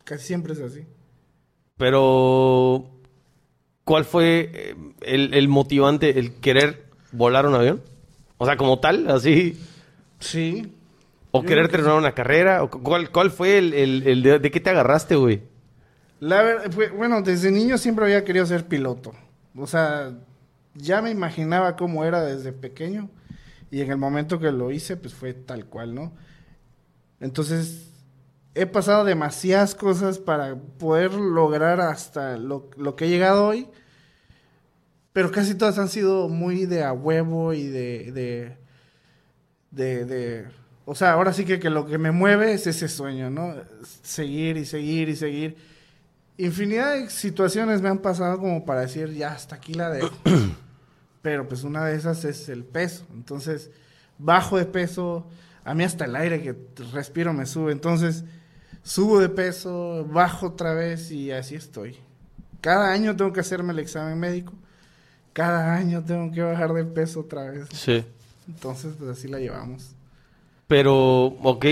Casi siempre es así.
Pero, ¿cuál fue eh, el, el motivante, el querer volar un avión? O sea, como tal, así.
Sí.
¿O
Yo
querer
que
terminar una carrera? ¿O cu- ¿Cuál, cuál fue el, el- el de, de qué te agarraste, güey?
La verdad, bueno, desde niño siempre había querido ser piloto. O sea, ya me imaginaba cómo era desde pequeño. Y en el momento que lo hice, pues fue tal cual, ¿no? Entonces, he pasado demasiadas cosas para poder lograr hasta lo, lo que he llegado hoy. Pero casi todas han sido muy de a huevo y de... de, de, de- o sea, ahora sí que, que lo que me mueve es ese sueño, ¿no? Seguir y seguir y seguir. Infinidad de situaciones me han pasado como para decir, ya, hasta aquí la dejo. *clears throat* Pero pues una de esas es el peso. Entonces, bajo de peso, a mí hasta el aire que respiro me sube. Entonces, subo de peso, bajo otra vez y así estoy. Cada año tengo que hacerme el examen médico. Cada año tengo que bajar de peso otra vez.
Sí.
Entonces, pues así la llevamos.
Pero, ok.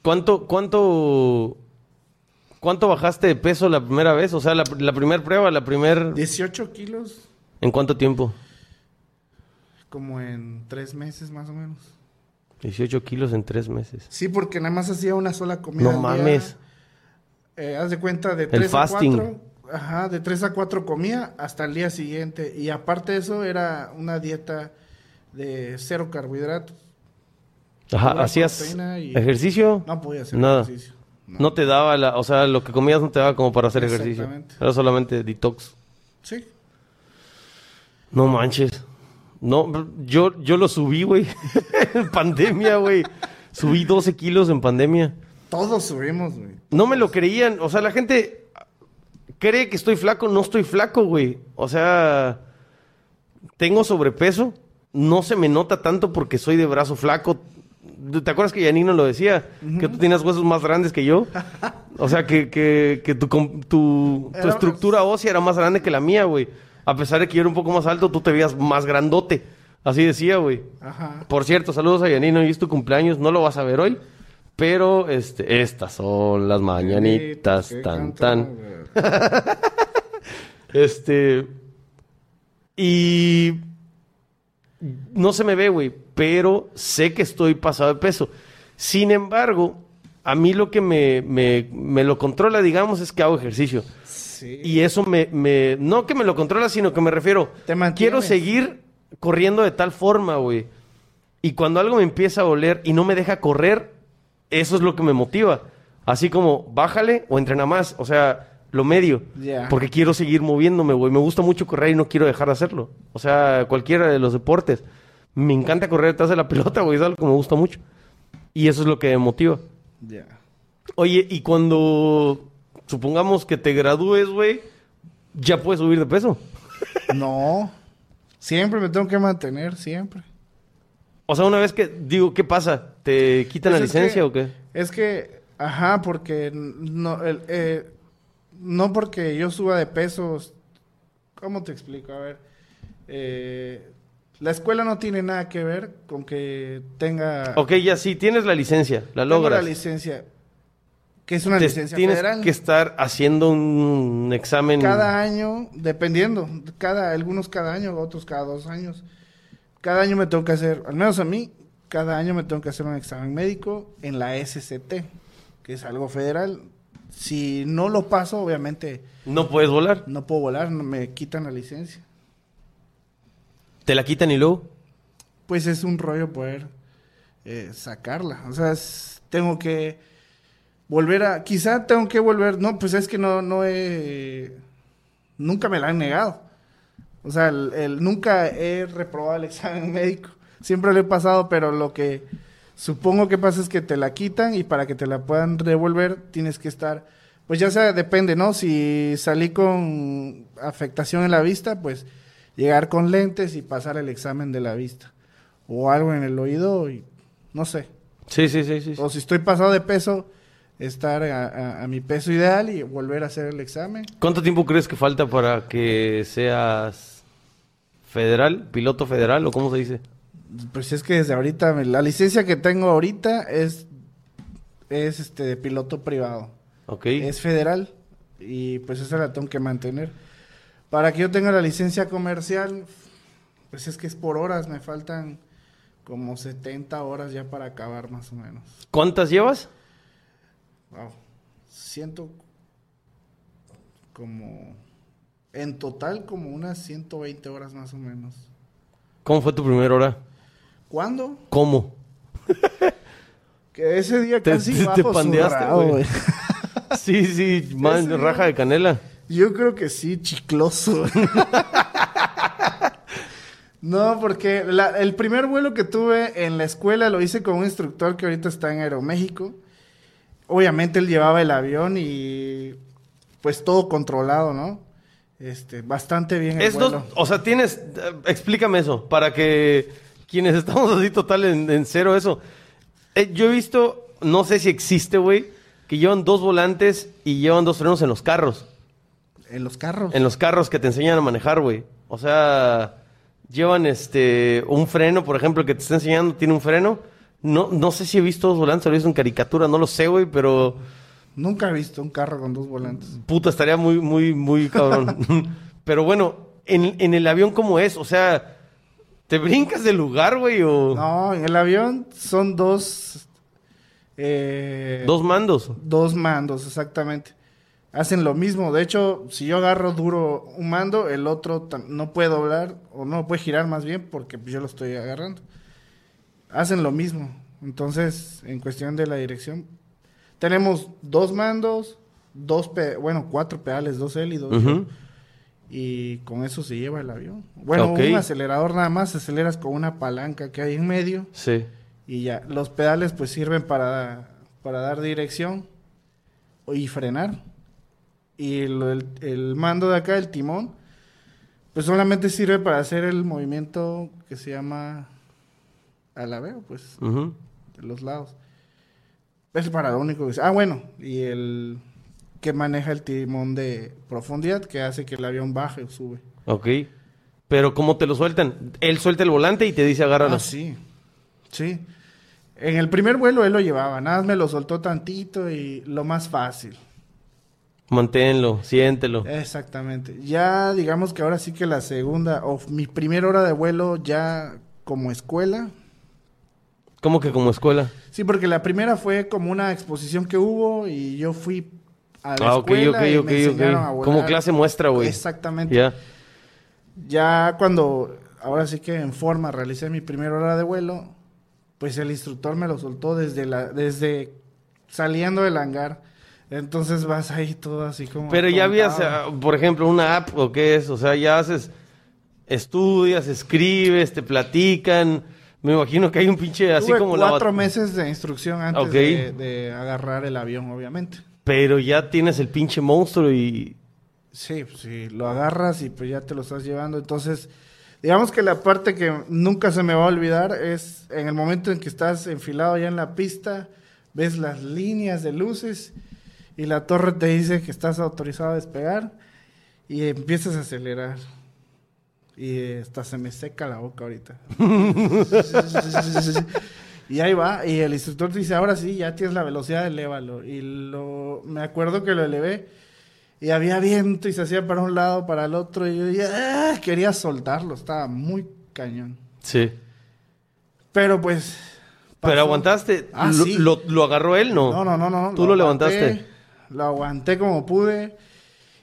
¿Cuánto, cuánto, cuánto bajaste de peso la primera vez? O sea, la, la primera prueba, la primer...
18 kilos,
¿En cuánto tiempo?
como en tres meses más o menos.
18 kilos en tres meses.
Sí, porque nada más hacía una sola comida.
No
al día.
mames.
Eh, haz de cuenta de 3 a
fasting.
4. Ajá, de 3 a 4 comía hasta el día siguiente. Y aparte de eso, era una dieta de cero carbohidratos.
Ajá,
Pura
¿hacías
y-
ejercicio?
No podía hacer
Nada.
ejercicio. No.
No te daba la... O sea, lo que comías no te daba como para hacer ejercicio. Era solamente detox.
Sí.
No manches. No, yo, yo lo subí, güey. *laughs* en pandemia, güey. Subí 12 kilos en pandemia.
Todos subimos, güey.
No me lo creían. O sea, la gente cree que estoy flaco. No estoy flaco, güey. O sea, tengo sobrepeso. No se me nota tanto porque soy de brazo flaco. ¿Te acuerdas que Yanino lo decía? Que tú tienes huesos más grandes que yo. O sea, que, que, que tu, tu, tu estructura ósea era más grande que la mía, güey. A pesar de que yo era un poco más alto, tú te veías más grandote. Así decía, güey.
Ajá.
Por cierto, saludos a Yanino, hoy es tu cumpleaños, no lo vas a ver hoy, pero este, estas son las mañanitas, tan, tan. *laughs* Este, y no se me ve, güey, pero sé que estoy pasado de peso. Sin embargo, a mí lo que me, me, me lo controla, digamos, es que hago ejercicio.
Sí.
Y eso me, me- no que me lo controla, sino que me refiero,
Te
quiero seguir corriendo de tal forma, güey. Y cuando algo me empieza a oler y no me deja correr, eso es lo que me motiva. Así como, bájale o entrena más. O sea, lo medio.
Ya.
Porque quiero seguir moviéndome, güey. Me gusta mucho correr y no quiero dejar de hacerlo. O sea, cualquiera de los deportes. Me encanta correr detrás de la *laughs* pelota, güey. Es algo que me gusta mucho. Y eso es lo que me motiva.
Ya.
Oye, y cuando supongamos que te gradúes, güey, ya puedes subir de peso.
No. Siempre me tengo que mantener, siempre.
O sea, una vez que digo, ¿qué pasa? ¿Te quitan
Pues
la
es
licencia
que-
o qué?
Es que, ajá, porque no, el, eh, no porque yo suba de pesos. ¿Cómo te explico? A ver. eh, la escuela no tiene nada que ver con que tenga,
Ok, ya sí, tienes la licencia, la
tengo
logras.
la licencia. Que es una
Te-
licencia
tienes
federal.
que estar haciendo un examen.
Cada año, dependiendo, cada, algunos cada año, otros cada dos años. Cada año me tengo que hacer, al menos a mí, cada año me tengo que hacer un examen médico en la SCT, que es algo federal. Si no lo paso, obviamente
No puedes volar.
no puedo volar, no me quitan la licencia.
Te la quitan y luego.
Pues es un rollo poder eh, sacarla. O sea, es- tengo que volver a, quizá tengo que volver, no, pues es que no, no he, nunca me la han negado. O sea, el, el- nunca he reprobado el *laughs* examen médico. Siempre lo he pasado, pero lo que supongo que pasa es que te la quitan y para que te la puedan devolver tienes que estar, pues ya sea, depende, ¿no? Si salí con afectación en la vista, pues llegar con lentes y pasar el examen de la vista. O algo en el oído y no sé.
Sí, sí, sí. sí.
O si estoy pasado de peso, estar a, a- a mi peso ideal y volver a hacer el examen.
¿Cuánto tiempo crees que falta para que seas federal, piloto federal o cómo se dice?
Pues es que desde ahorita, la licencia que tengo ahorita es, es este de piloto privado.
Ok.
Es federal y pues esa la tengo que mantener. Para que yo tenga la licencia comercial, pues es que es por horas, me faltan como 70 horas ya para acabar más o menos.
¿Cuántas llevas?
Wow. Siento como en total como unas 120 horas más o menos.
¿Cómo fue tu primera hora?
¿Cuándo?
¿Cómo? *laughs*
Que ese día casi
te-
bajo
te pandeaste, güey. *laughs* Sí, sí, man,
día-
raja de canela.
Yo creo que sí, chicloso. *laughs* no, porque la- el primer vuelo que tuve en la escuela lo hice con un instructor que ahorita está en Aeroméxico. Obviamente él llevaba el avión y pues todo controlado, ¿no? Este, bastante bien el
Es
vuelo.
o sea, tienes, explícame eso, para que quienes *laughs* estamos así total en, en cero eso. Eh, yo he visto, no sé si existe, güey, que llevan dos volantes y llevan dos frenos en los carros.
En los carros.
En los carros que te enseñan a manejar, güey. O sea, llevan este un freno, por ejemplo, el que te está enseñando tiene un freno. No, no sé si he visto dos volantes, lo he visto en caricatura, no lo sé, güey, pero
Nunca he visto un carro con dos volantes.
puta, estaría muy, muy, muy cabrón. *laughs* *laughs* pero bueno, en, en el avión, ¿cómo es? O sea, ¿te brincas del lugar, güey? O
No, en el avión son dos... eh,
dos mandos.
Dos mandos, exactamente. Hacen lo mismo. De hecho, si yo agarro duro un mando, el otro no puede doblar o no puede girar más bien porque yo lo estoy agarrando. Hacen lo mismo. Entonces, en cuestión de la dirección, tenemos dos mandos, dos, pe- bueno, cuatro pedales, dos él y con eso se lleva el avión. Bueno, un acelerador nada más, aceleras con una palanca que hay en medio
Sí.
y ya. Los pedales pues sirven para, para dar dirección y frenar. Y el, el mando de acá, el timón, pues solamente sirve para hacer el movimiento que se llama alabeo, pues,
Ujú.
de los lados. Es para lo único que... Ah, bueno, y el que maneja el timón de profundidad, que hace que el avión baje o sube.
Ok. Pero ¿cómo te lo sueltan? Él suelta el volante y te dice agárralo.
Ah, sí. Sí. En el primer vuelo él lo llevaba, nada más me lo soltó tantito y lo más fácil.
Manténlo, siéntelo.
Exactamente. Ya digamos que ahora sí que la segunda o mi primera hora de vuelo ya como escuela.
¿Cómo que como escuela?
Sí, porque la primera fue como una exposición que hubo y yo fui a la
Ah,
escuela
ok,
y
ok,
me enseñaron a
ok.
volar.
Como clase muestra, güey.
Exactamente.
Ya.
Ya cuando, ahora sí que en forma realicé mi primera hora de vuelo, pues el instructor me lo soltó desde la, desde saliendo del hangar. Entonces vas ahí todo así como.
Pero ya habías, por ejemplo, una app o qué es, o sea, ya haces, estudias, escribes, te platican. Me imagino que hay un pinche así
Tuve
como la
cuatro meses de instrucción antes de, de agarrar el avión, obviamente.
Pero ya tienes el pinche monstruo y
Sí, pues sí, lo agarras y pues ya te lo estás llevando. Entonces, digamos que la parte que nunca se me va a olvidar es en el momento en que estás enfilado ya en la pista, ves las líneas de luces y la torre te dice que estás autorizado a despegar y empiezas a acelerar. Y hasta se me seca la boca ahorita. *laughs* y ahí va, y el instructor te dice, ahora sí, ya tienes la velocidad, elévalo. Y lo, me acuerdo que lo elevé y había viento y se hacía para un lado, para el otro, y yo ya, ah, quería soltarlo, estaba muy cañón.
sí.
Pero pues...
Pero aguantaste,
Ah,
lo,
sí.
lo- lo agarró él, ¿no?
No, no, no, no.
Tú lo, levantaste.
Lo aguanté como pude.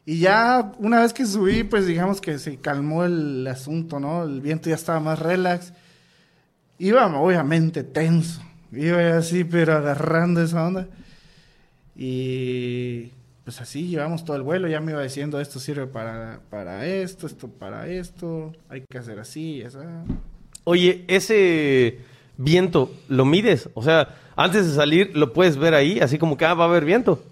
Y ya una vez que subí, pues digamos que se calmó el asunto, ¿no? El viento ya estaba más relax. Iba obviamente tenso. Iba así, pero agarrando esa onda. Y pues así llevamos todo el vuelo. Ya me iba diciendo, esto sirve para, para esto, esto para esto. Hay que hacer así, esa.
Oye, ese viento, ¿lo mides? O sea, antes de salir, ¿lo puedes ver ahí? Así como que, ah, va a haber viento.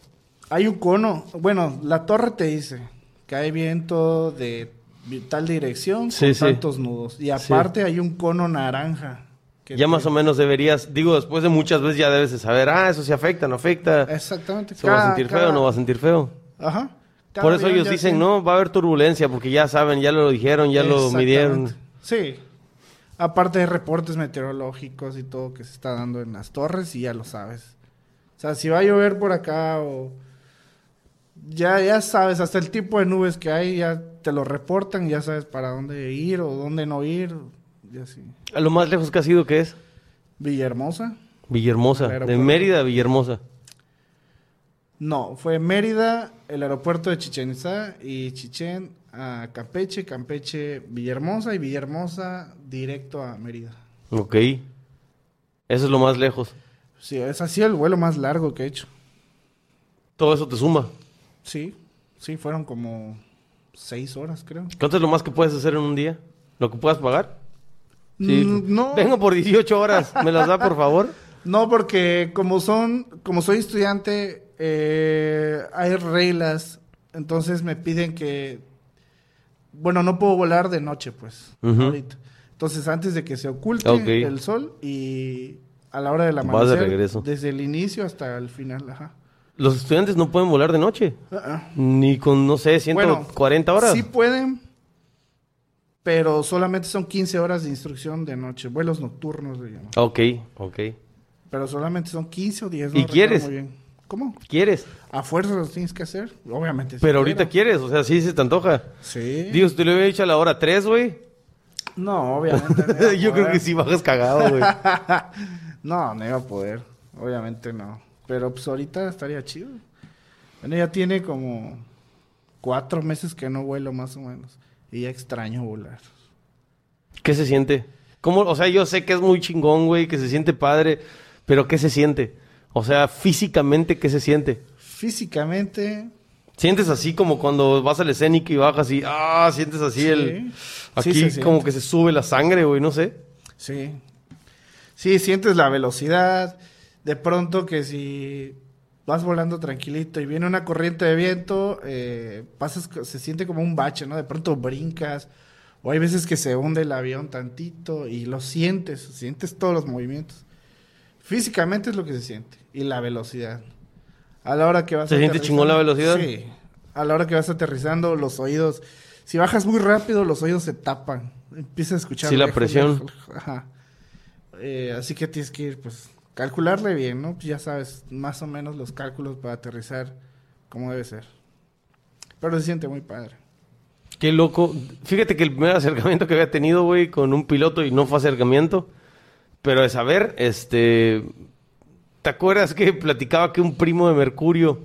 Hay un cono, bueno, la torre te dice que hay viento de tal dirección
Sí,
con
sí.
tantos nudos. Y aparte hay un cono naranja que
Ya
te-
más o menos deberías, digo, después de muchas veces ya debes de saber, ah, eso sí afecta, no afecta.
Exactamente.
¿Se va a sentir
cada-
feo o no va a sentir feo?
Ajá. Cada
Por eso ellos dicen, no, va a haber turbulencia, porque ya saben, ya lo dijeron, ya lo midieron.
Sí. Aparte de reportes meteorológicos y todo que se está dando en las torres y ya lo sabes. O sea, si va a llover por acá o... Ya, ya sabes, hasta el tipo de nubes que hay, ya te lo reportan, ya sabes para dónde ir o dónde no ir. Y así.
A lo más lejos que ha sido, ¿qué es?
Villahermosa.
Villahermosa, de. Mérida a Villahermosa.
No, fue Mérida, el aeropuerto de Chichen Itzá y Chichen a Campeche, Campeche, Villahermosa y Villahermosa directo a Mérida.
Ok. Eso es lo más lejos.
Sí, es así el vuelo más largo que he hecho.
Todo eso te suma.
Sí, sí, fueron como seis horas, creo.
¿Cuánto es lo más que puedes hacer en un día? ¿Lo que puedas pagar? Sí.
Mm, no,
Vengo por 18 horas. ¿Me las da, por favor? *laughs*
no, porque como son, como soy estudiante, eh, hay reglas, entonces me piden que, bueno, no puedo volar de noche, pues, ahorita. Entonces, antes de que se oculte el sol y a la hora del
Vas de
amanecer,
regreso.
desde el inicio hasta el final, ajá.
Los estudiantes no pueden volar de noche.
Ah, ah.
Ni con, no sé, 140 horas.
Sí pueden, pero solamente son 15 horas de instrucción de noche, vuelos nocturnos, llaman.
Ok, ok.
Pero solamente son 15 o 10.
¿Y
no recuerdo
quieres?
Muy bien. ¿Cómo?
¿Quieres?
A fuerza los tienes que hacer, obviamente.
Pero ahorita
quiero.
quieres, o sea, sí se te antoja.
Sí.
Dios, te lo había dicho a la hora 3, güey.
No, obviamente. *laughs* no
Yo creo que sí bajas cagado, güey. *laughs*
no, no iba a poder. Obviamente no. Pero pues ahorita estaría chido. Bueno, ya tiene como cuatro meses que no vuelo más o menos. Y ya extraño volar.
¿Qué se siente? ¿Cómo? O sea, yo sé que es muy chingón, güey, que se siente padre, pero ¿qué se siente? O sea, físicamente, ¿qué se siente?
Físicamente,
¿Sientes así como cuando vas al escénico y bajas y, ah, sientes así
Sí.
el...
Sí
Aquí
se
como que se sube la sangre, güey, no sé.
Sí. Sí, sientes la velocidad. De pronto que si vas volando tranquilito y viene una corriente de viento, eh, pasas, se siente como un bache, ¿no? De pronto brincas. O hay veces que se hunde el avión tantito y lo sientes, sientes todos los movimientos. Físicamente es lo que se siente. Y la velocidad. A la hora que vas
¿Se siente chingón la velocidad?
Sí. A la hora que vas aterrizando, los oídos... Si bajas muy rápido, los oídos se tapan. Empiezas a escuchar...
Sí, la
lejos,
presión.
lejos, Ajá. Eh, así que tienes que ir, pues, calcularle bien, ¿no? Pues ya sabes, más o menos los cálculos para aterrizar como debe ser. Pero se siente muy padre.
Qué loco. Fíjate que el primer acercamiento que había tenido, güey, con un piloto y no fue acercamiento, pero de saber, este... ¿Te acuerdas que platicaba que un primo de Mercurio,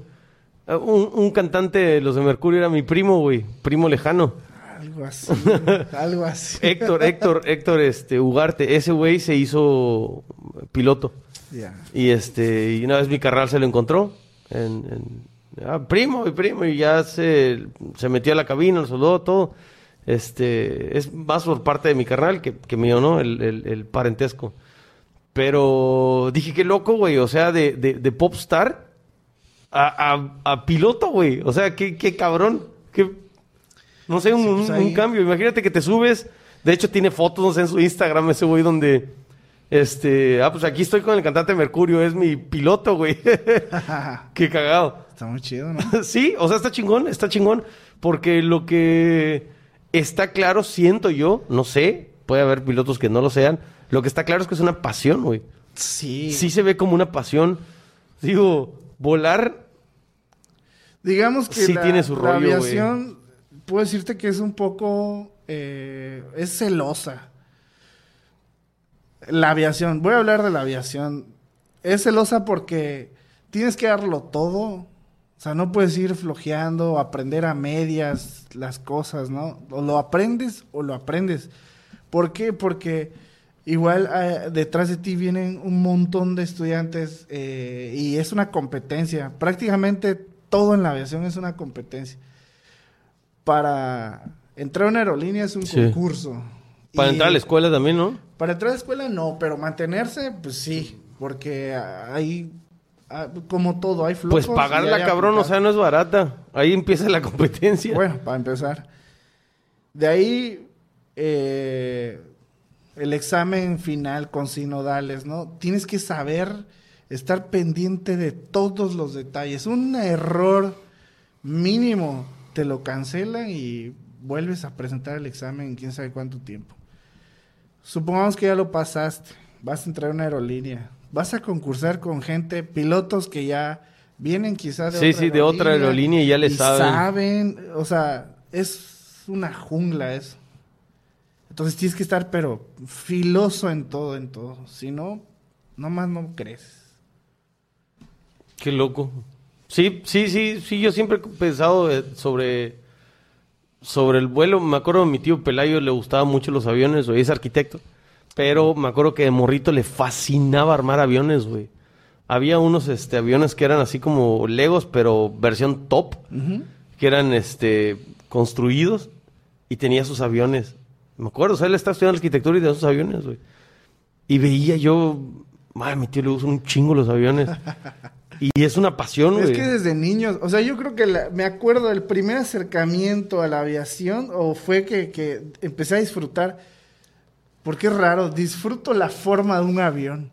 eh, un, un cantante de los de Mercurio era mi primo, güey, primo lejano?
Algo así. *laughs* algo así.
Héctor, Héctor, Héctor, este, Ugarte, ese güey se hizo piloto. Y este, y una vez mi carnal se lo encontró. En, en- ah, primo, mi primo, y ya se, se metió a la cabina, lo saludó, todo. Este, es más por parte de mi carnal que, que mío, ¿no? El, el- el parentesco. Pero dije, qué loco, güey. O sea, de, de, de popstar a, a, a piloto, güey. O sea, qué, qué cabrón. Qué, no sé, un,
Sí, pues
un-
ahí-
un cambio. Imagínate que te subes. De hecho, tiene fotos no sé, en su Instagram ese güey donde... Este, ah, pues aquí estoy con el cantante Mercurio, es mi piloto, güey. *laughs* *laughs* Qué cagado.
Está muy chido, ¿no? *laughs*
sí, o sea, está chingón, está chingón. Porque lo que está claro, siento yo, no sé, puede haber pilotos que no lo sean. Lo que está claro es que es una pasión, güey.
Sí.
Sí se ve como una pasión. Digo, volar,
Digamos que
Sí
la,
tiene su
la
rollo, güey.
aviación, puedo decirte que es un poco, eh, es celosa. La aviación, voy a hablar de la aviación. Es celosa porque tienes que darlo todo. O sea, no puedes ir flojeando, aprender a medias las cosas, ¿no? O lo aprendes o lo aprendes. ¿Por qué? Porque igual eh, detrás de ti vienen un montón de estudiantes eh, y es una competencia. Prácticamente todo en la aviación es una competencia. Para entrar a una aerolínea es un
Sí.
concurso.
Para
Y
entrar a la escuela también, ¿no?
Para entrar a la escuela no, pero mantenerse, pues sí. Porque hay, ah, como todo, hay flojos.
Pues pagarla, cabrón, o sea, no es barata. Ahí empieza la competencia.
Bueno, para empezar. De ahí, eh, el examen final con sinodales, ¿no? Tienes que saber estar pendiente de todos los detalles. Un error mínimo te lo cancelan y vuelves a presentar el examen en quién sabe cuánto tiempo. Supongamos que ya lo pasaste, vas a entrar a una aerolínea, vas a concursar con gente, pilotos que ya vienen quizás
de sí, otra sí, de otra aerolínea y ya le saben.
Saben, o sea, es una jungla eso. Entonces tienes que estar, pero filoso en todo, en todo. Si no, nomás no crees.
Qué loco. Sí, sí, sí, sí, yo siempre he pensado eh, sobre, sobre el vuelo. Me acuerdo, a mi tío Pelayo le gustaban mucho los aviones, güey, es arquitecto. Pero me acuerdo que de morrito le fascinaba armar aviones, güey. Había unos este, aviones que eran así como Legos, pero versión top, que eran este, construidos y tenía sus aviones. Me acuerdo, o sea, él estaba estudiando arquitectura y tenía sus aviones, güey. Y veía yo, madre, mi tío le gusta un chingo los aviones. *laughs* Y es una pasión, güey.
Es que desde niños, o sea, yo creo que me acuerdo del primer acercamiento a la aviación, o fue que, que empecé a disfrutar, porque es raro, disfruto la forma de un avión.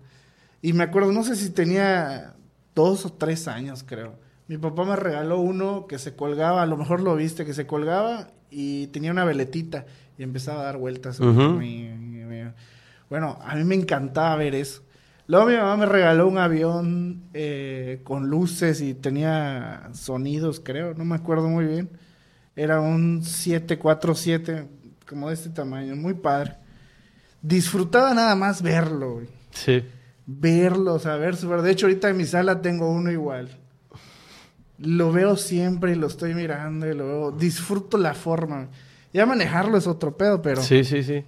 Y me acuerdo, no sé si tenía dos o tres años, creo. Mi papá me regaló uno que se colgaba, a lo mejor lo viste, que se colgaba y tenía una veletita y empezaba a dar vueltas. Bueno, a mí me encantaba ver eso. Luego mi mamá me regaló un avión eh, con luces y tenía sonidos, creo, no me acuerdo muy bien. Era un 747, como de este tamaño, muy padre. Disfrutaba nada más verlo, güey.
Sí.
Verlo, o sea, ver De hecho, ahorita en mi sala tengo uno igual. Lo veo siempre y lo estoy mirando y lo veo. Disfruto la forma. Ya manejarlo es otro pedo, pero.
Sí, sí, sí.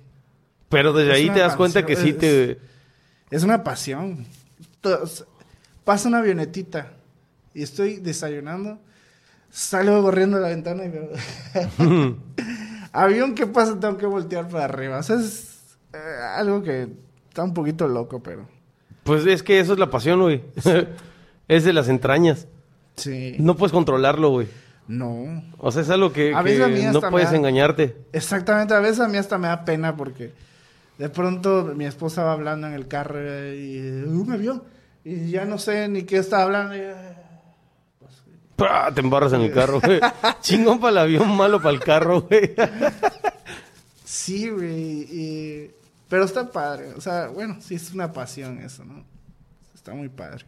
Pero desde ahí te das cuenta que sí te
es una pasión. Pasa una avionetita y estoy desayunando, salgo corriendo a la ventana y veo... *laughs* Avión que pasa, tengo que voltear para arriba. O sea, es eh, algo que está un poquito loco, pero...
Pues es que eso es la pasión, güey. *laughs* es de las entrañas.
Sí.
No puedes controlarlo, güey.
No.
O sea, es algo que, no puedes engañarte.
Exactamente, a veces a mí hasta me da pena porque de pronto mi esposa va hablando en el carro y uh, me vio. Y ya no sé ni qué está hablando.
Te embarras en el carro, güey. *laughs* Chingón para el avión, malo para el carro, güey. *laughs*
sí, güey. Pero está padre. O sea, bueno, sí es una pasión eso, ¿no? Está muy padre.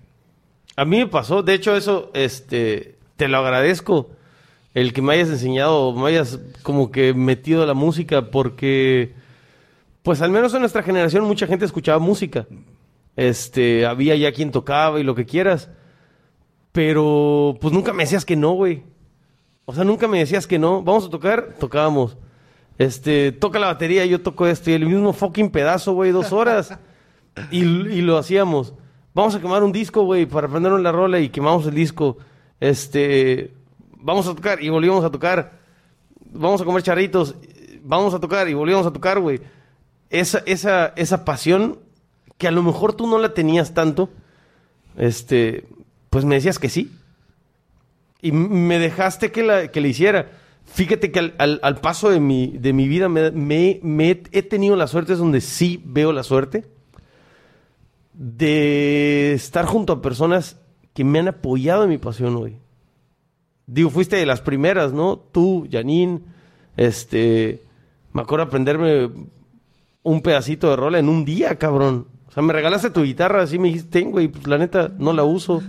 A mí me pasó, de hecho, eso, este, te lo agradezco. El que me hayas enseñado, me hayas como que metido la música, porque pues al menos en nuestra generación mucha gente escuchaba música. Este, había ya quien tocaba y lo que quieras. Pero pues nunca me decías que no, güey. O sea, nunca me decías que no. Vamos a tocar, tocábamos. Este, toca la batería, yo toco esto y el mismo fucking pedazo, güey, dos horas. y, y, lo hacíamos. Vamos a quemar un disco, güey, para aprendernos la rola y quemamos el disco. Este, vamos a tocar y volvíamos a tocar. Vamos a comer charritos, vamos a tocar y volvíamos a tocar, güey esa, esa, esa pasión que a lo mejor tú no la tenías tanto, este, pues me decías que sí. Y me dejaste que, la, que le hiciera. Fíjate que al, paso de mi, de mi vida me, me, he tenido la suerte, es donde sí veo la suerte, de estar junto a personas que me han apoyado en mi pasión hoy. Digo, fuiste de las primeras, ¿no? Tú, Janine, este, me acuerdo aprenderme un pedacito de rola en un día, cabrón. O sea, me regalaste tu guitarra, así me dijiste, tengo, y pues la neta no la uso.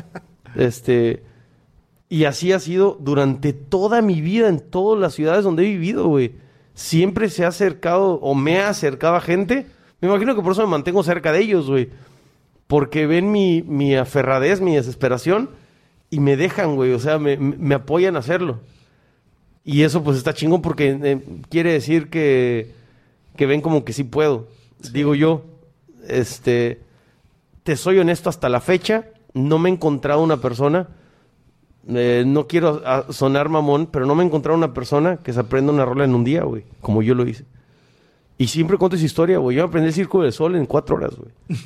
*laughs* este. Y así ha sido durante toda mi vida en todas las ciudades donde he vivido, güey. Siempre se ha acercado o me ha acercado a gente. Me imagino que por eso me mantengo cerca de ellos, güey. Porque ven mi, mi aferradez, mi desesperación y me dejan, güey. O sea, me, me apoyan a hacerlo. Y eso pues está chingón porque eh, quiere decir que que ven como que sí puedo. Digo yo, este, te soy honesto hasta la fecha, no me he encontrado una persona, eh, no quiero ah, sonar mamón, pero no me he encontrado una persona que se aprenda una rola en un día, güey, como yo lo hice. Y siempre cuento esa historia, güey. Yo aprendí el Círculo del Sol en cuatro horas, güey. *laughs*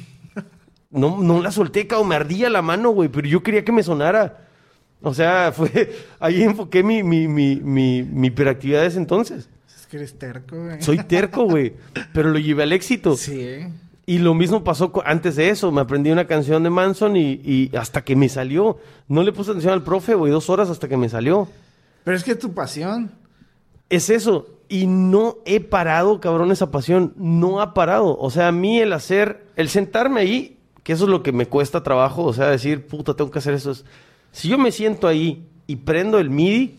No, no la solté, cabrón, me ardía la mano, güey, pero yo quería que me sonara. O sea, *laughs* fue, ahí enfoqué mi, mi, mi, mi, mi hiperactividad de ese entonces
que eres terco, güey.
Soy terco, güey. pero lo llevé al éxito.
Sí, ¿eh?
Y lo mismo pasó antes de eso. Me aprendí una canción de Manson y, y hasta que me salió. No le puse atención al profe, güey, dos horas hasta que me salió.
Pero es que es tu pasión.
Es eso. Y no he parado, cabrón, esa pasión. No ha parado. O sea, a mí el hacer, el sentarme ahí, que eso es lo que me cuesta trabajo. O sea, decir, puta, tengo que hacer eso. es- Si yo me siento ahí y prendo el MIDI,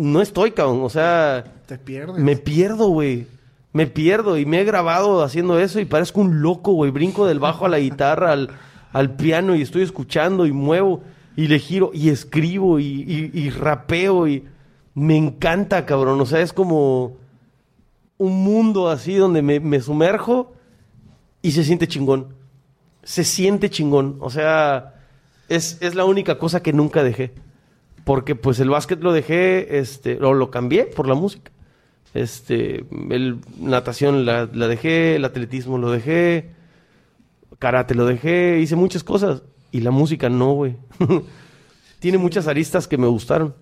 no estoy, cabrón. O sea,
Te pierdes.
me pierdo, güey. Me pierdo y me he grabado haciendo eso y parezco un loco, güey. Brinco del bajo a la guitarra, al, al piano y estoy escuchando y muevo y le giro y escribo y, y- y rapeo y me encanta, cabrón. O sea, es como un mundo así donde me, me sumerjo y se siente chingón. Se siente chingón. O sea, es, es la única cosa que nunca dejé. Porque pues el básquet lo dejé, este, o lo cambié por la música. Este, el natación la, la dejé, el atletismo lo dejé, karate lo dejé, hice muchas cosas. Y la música no, güey. *laughs* Tiene muchas aristas que me gustaron.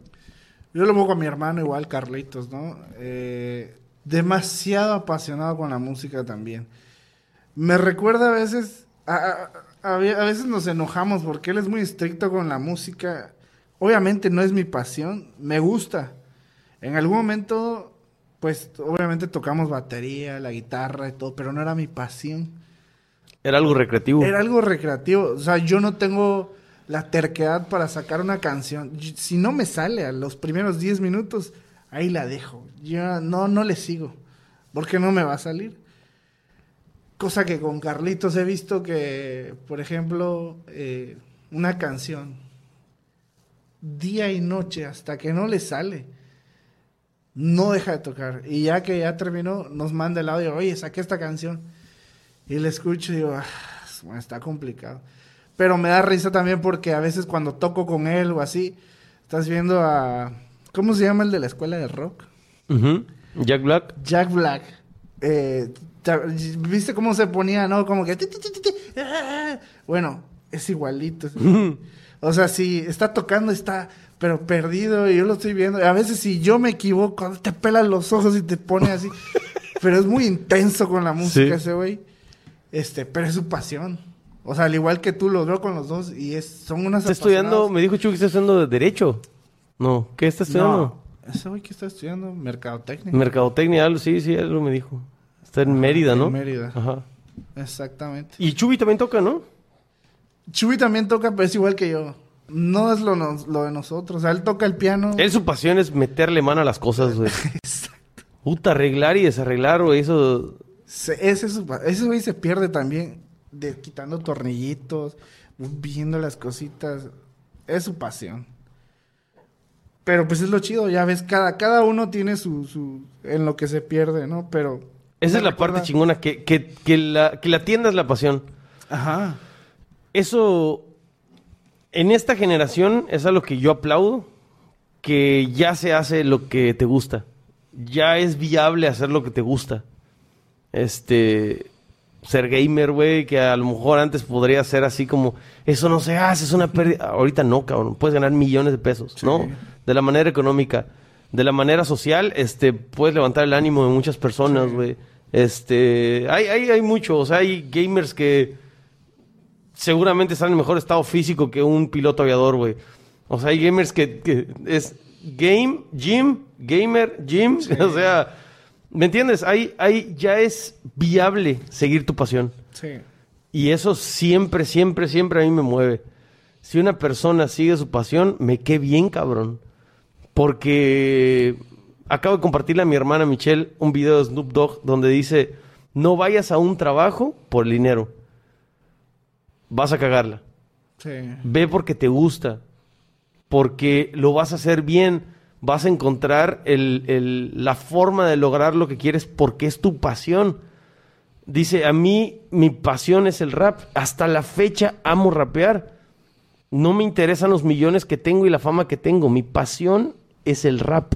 Yo lo pongo con mi hermano igual, Carlitos, ¿no? Eh, demasiado apasionado con la música también. Me recuerda a veces, a, a- a- a veces nos enojamos porque él es muy estricto con la música. Obviamente no es mi pasión, me gusta. En algún momento, pues obviamente tocamos batería, la guitarra y todo, pero no era mi pasión.
Era algo recreativo.
Era algo recreativo. O sea, yo no tengo la terquedad para sacar una canción. Si no me sale a los primeros 10 minutos, ahí la dejo. Yo no, no le sigo. Porque no me va a salir. Cosa que con Carlitos he visto que, por ejemplo, eh, una canción, día y noche, hasta que no le sale, no deja de tocar. Y ya que ya terminó, nos manda el audio, oye, saqué esta canción. Y le escucho y digo, ah, está complicado. Pero me da risa también porque a veces cuando toco con él o así, estás viendo a... ¿Cómo se llama el de la escuela de rock?
Jack Black.
Jack Black. Eh, ¿Viste cómo se ponía, no? Como que... ti, ti, ah. Bueno, es igualito. *laughs* O sea, si está tocando, está pero perdido y yo lo estoy viendo. A veces si yo me equivoco, te pelan los ojos y te pone así. *laughs* pero es muy intenso con la música
Sí.
ese güey. Este, pero es su pasión. O sea, al igual que tú, lo veo con los dos y es, son unas
Está estudiando, me dijo Chuy que está estudiando de Derecho. No, ¿qué está estudiando?
No, ese güey que está estudiando mercadotecnia.
Mercadotecnia, algo, sí, sí, algo me dijo. Está en Mérida, ¿no?
en Mérida.
Ajá.
Exactamente.
Y Chubi también toca, ¿no?
Chuy también toca, pero es igual que yo. No es lo, nos- lo de nosotros. O sea, él toca el piano.
Él su pasión es meterle mano a las cosas, güey. *laughs* Puta, arreglar y desarreglar, güey, eso...
Se- ese, es su pa- ese güey se pierde también de quitando tornillitos, viendo las cositas. Es su pasión. Pero pues es lo chido, ya ves, cada, cada uno tiene su, su... en lo que se pierde, ¿no? Pero...
Esa es la
recuerda-
parte chingona, que, que, que, la, que la tienda es la pasión.
Ajá.
Eso, en esta generación, es algo que yo aplaudo, que ya se hace lo que te gusta. Ya es viable hacer lo que te gusta. Este, ser gamer, güey, que a lo mejor antes podría ser así como, eso no se hace, es una pérdida. Ahorita no, cabrón, puedes ganar millones de pesos,
Sí.
¿no? De la manera económica. De la manera social, este, puedes levantar el ánimo de muchas personas,
Sí.
güey. Este, hay, hay, hay mucho, o sea, hay gamers que seguramente están en mejor estado físico que un piloto aviador, güey. O sea, hay gamers que, que es game, gym, gamer, gym. *laughs* O sea, ¿me entiendes? Hay, hay, ya es viable seguir tu pasión.
Sí.
Y eso siempre, siempre, siempre a mí me mueve. Si una persona sigue su pasión, me qué bien, cabrón. Porque acabo de compartirle a mi hermana Michelle un video de Snoop Dogg donde dice, no vayas a un trabajo por el dinero. Vas a cagarla.
Sí.
Ve porque te gusta. Porque lo vas a hacer bien. Vas a encontrar el- el- la forma de lograr lo que quieres porque es tu pasión. Dice, a mí mi pasión es el rap. Hasta la fecha amo rapear. No me interesan los millones que tengo y la fama que tengo. Mi pasión es el rap.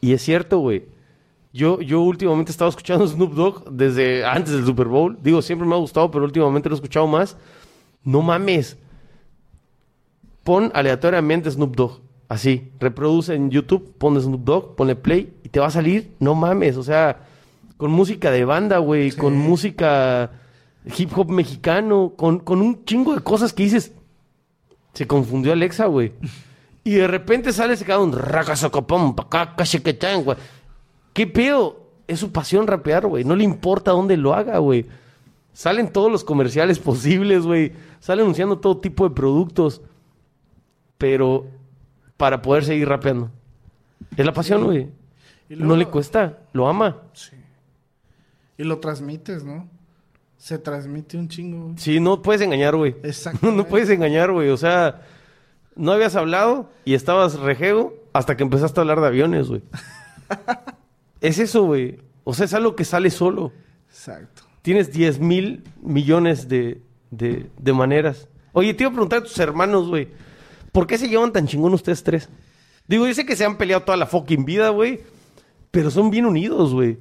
Y es cierto, güey. Yo, yo últimamente he estado escuchando *laughs* Snoop Dogg desde antes del Super Bowl. Digo, siempre me ha gustado, pero últimamente lo he escuchado más. No mames. Pon aleatoriamente Snoop Dogg Así, reproduce en YouTube, pones Snoop Dogg, pone play y te va a salir, no mames, o sea, con música de banda, güey, con música hip hop mexicano, con, con un chingo de cosas que dices, se confundió Alexa, güey. *laughs* Y de repente sale ese cabrón, racasocopom, pacacachequetán, güey. ¿Qué pedo? Es su pasión rapear, güey. No le importa dónde lo haga, güey. Salen todos los comerciales *laughs* posibles, güey. Sale anunciando todo tipo de productos. Pero para poder seguir rapeando. Es la pasión, güey. No le cuesta, lo ama.
Sí. Y lo transmites, ¿no? Se transmite un chingo, güey.
Sí, no puedes engañar, güey.
Exacto. *laughs*
No puedes engañar, güey. O sea, no habías hablado y estabas rejego hasta que empezaste a hablar de aviones, güey. *laughs* es eso, güey. O sea, es algo que sale solo.
Exacto.
Tienes 10 mil millones de, de, de maneras. Oye, te iba a preguntar a tus hermanos, güey. ¿Por qué se llevan tan chingón ustedes tres? Digo, yo sé que se han peleado toda la fucking vida, güey. Pero son bien unidos, güey.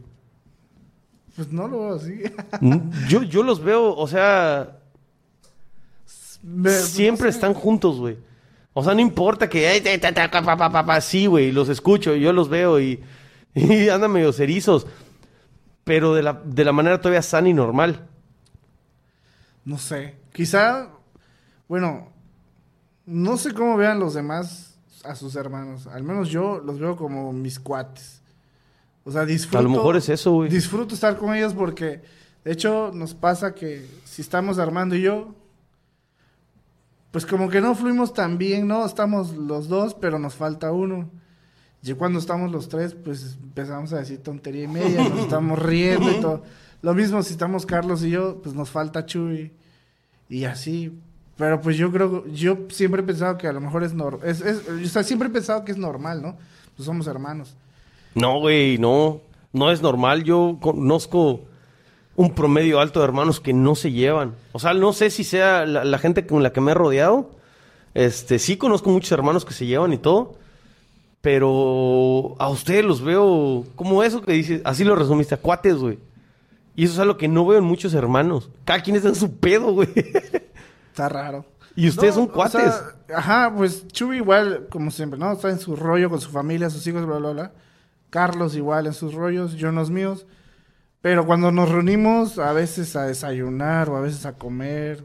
Pues no lo veo así. *laughs*
Yo, yo los veo, o sea,
Me-
siempre
no sé.
están juntos, güey. O sea, no importa que... Sí, güey, los escucho, yo los veo y, *laughs* y andan medio cerizos. Pero de la, de la manera todavía sana y normal.
No sé. Quizá, bueno, no sé cómo vean los demás a sus hermanos. Al menos yo los veo como mis cuates. O sea, disfruto.
A lo mejor es eso, güey.
Disfruto estar con ellos porque, de hecho, nos pasa que si estamos Armando y yo, pues como que no fluimos tan bien, ¿no? Estamos los dos, pero nos falta uno. Y cuando estamos los tres, pues empezamos a decir tontería y media, nos estamos riendo y *laughs* todo. Lo mismo si estamos Carlos y yo, pues nos falta Chuy. Y así. Pero pues yo creo, yo siempre he pensado que a lo mejor es normal. Es, es- o sea, siempre he pensado que es normal, ¿no? Pues somos hermanos.
No, güey, no. No es normal. Yo conozco un promedio alto de hermanos que no se llevan. O sea, no sé si sea la, la gente con la que me he rodeado. Este, sí conozco muchos hermanos que se llevan y todo. Pero a ustedes los veo como eso que dices. Así lo resumiste, a cuates, güey. Y eso es algo que no veo en muchos hermanos. Cada quien está en su pedo, güey.
Está raro.
Y ustedes son
o
cuates.
sea, ajá, pues Chuy igual, como siempre, ¿no? Está en su rollo con su familia, sus hijos, bla, bla, bla. Carlos igual en sus rollos, yo en los míos. Pero cuando nos reunimos, a veces a desayunar o a veces a comer,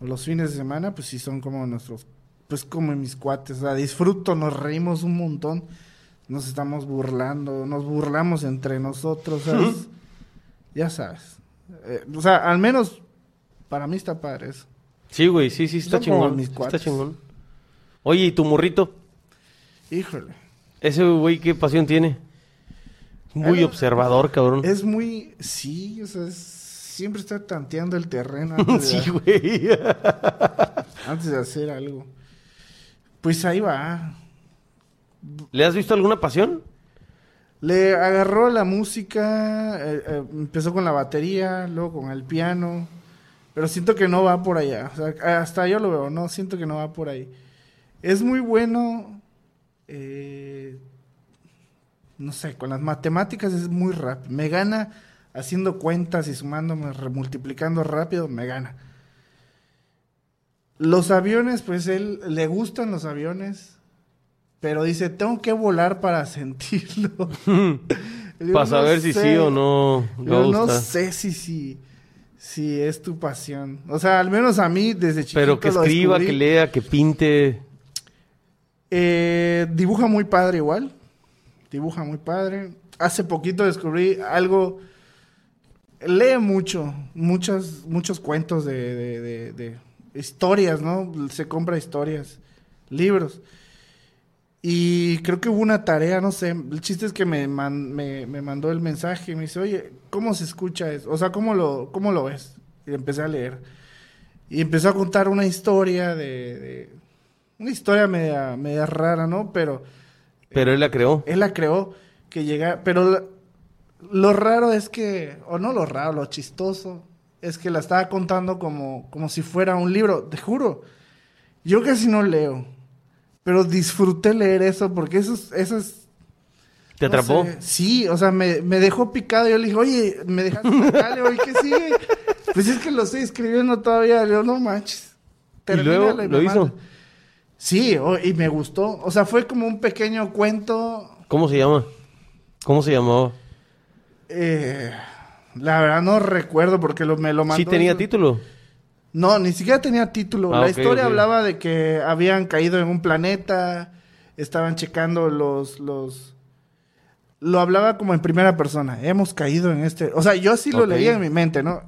o los fines de semana, pues sí son como nuestros, pues como mis cuates. O sea, disfruto, nos reímos un montón. Nos estamos burlando, nos burlamos entre nosotros, ¿sabes? *laughs* Ya sabes. Eh, o sea, al menos para mí está padre eso.
Sí, güey, sí, sí, está
Son
chingón.
mis
Está chingón. Oye, ¿y tu morrito?
Híjole.
Ese güey, ¿qué pasión tiene? Muy observador, cabrón.
Es muy, sí, o sea, es- siempre está tanteando el terreno *laughs* antes, de,
Sí, güey. *laughs*
antes de hacer algo. Pues ahí va.
¿Le has visto alguna pasión?
Le agarró la música, eh, eh, empezó con la batería, luego con el piano, pero siento que no va por allá. O sea, hasta yo lo veo, no, siento que no va por ahí. Es muy bueno, eh, no sé, con las matemáticas es muy rápido. Me gana haciendo cuentas y sumándome, remultiplicando rápido, me gana. Los aviones, pues él le gustan los aviones, pero dice, tengo que volar para *laughs* sentirlo. *laughs* Digo,
Para saber si
sé.
sí o no.
Yo no sé si, si, si es tu pasión. O sea, al menos a mí desde chiquito
Pero que
lo
escriba,
descubrí.
que lea, que pinte.
Eh, dibuja muy padre igual. Dibuja muy padre. Hace poquito descubrí algo. Lee mucho, muchos, muchos cuentos de, de- de- de historias, ¿no? Se compra historias, libros. Y creo que hubo una tarea, no sé. El chiste es que me, man- me, me mandó el mensaje y me dice, oye, ¿cómo se escucha eso? O sea, ¿cómo lo, cómo lo ves? Y empecé a leer. Y empezó a contar una historia de, de- una historia media, media rara, ¿no? Pero
Pero él la creó.
él la creó que llega, pero lo, lo raro es que, o no lo raro, lo chistoso, es que la estaba contando como, como si fuera un libro, te juro. Yo casi no leo, pero disfruté leer eso porque eso es, eso es
¿Te
no
atrapó?
sé, Sí, o sea, me, me dejó picado. Yo le dije, oye, me dejaste picado. ¿y qué sigue? Pues es que lo estoy escribiendo todavía. Digo, no manches.
¿Y luego lo hizo?
Sí, y me gustó. O sea, fue como un pequeño cuento.
¿Cómo se llama? ¿Cómo se llamaba?
eh, la verdad no recuerdo porque lo, me lo mandó.
Sí tenía
el-
título.
No, ni siquiera tenía título.
Ah,
la historia hablaba de que habían caído en un planeta, estaban checando los, los... Lo hablaba como en primera persona. Hemos caído en este... O sea, yo así lo leía en mi mente, ¿no?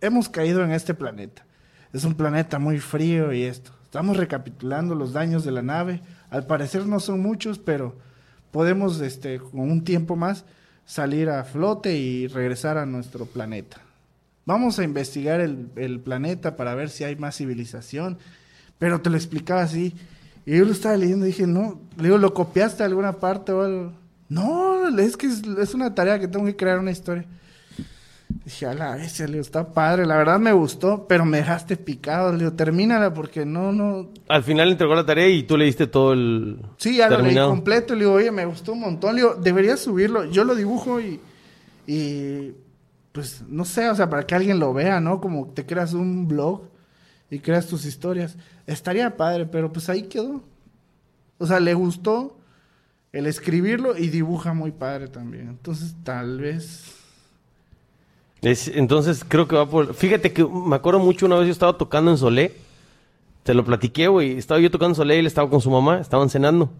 Hemos caído en este planeta. Es un planeta muy frío y esto. Estamos recapitulando los daños de la nave. Al parecer no son muchos, pero podemos, este, con un tiempo más, salir a flote y regresar a nuestro planeta. Vamos a investigar el, el planeta para ver si hay más civilización. Pero te lo explicaba así. Y yo lo estaba leyendo y dije, no, le digo, ¿lo copiaste de alguna parte o algo? No, es que es, es una tarea que tengo que crear una historia. Dije, a la vez, le digo, está padre, la verdad me gustó, pero me dejaste picado. Le digo, termínala porque no, no.
Al final entregó la tarea y tú le diste todo el...
Sí, ya lo leí completo. Le digo, oye, me gustó un montón. Le digo, deberías subirlo. Yo lo dibujo y. Y. Pues no sé, o sea, para que alguien lo vea, ¿no? Como te creas un blog y creas tus historias. Estaría padre, pero pues ahí quedó. O sea, le gustó el escribirlo y dibuja muy padre también. Entonces, tal vez.
Es- entonces creo que va por... Fíjate que me acuerdo mucho una vez yo estaba tocando en Solé. Te lo platiqué, güey. Estaba yo tocando en Solé y él estaba con su mamá. Estaban cenando.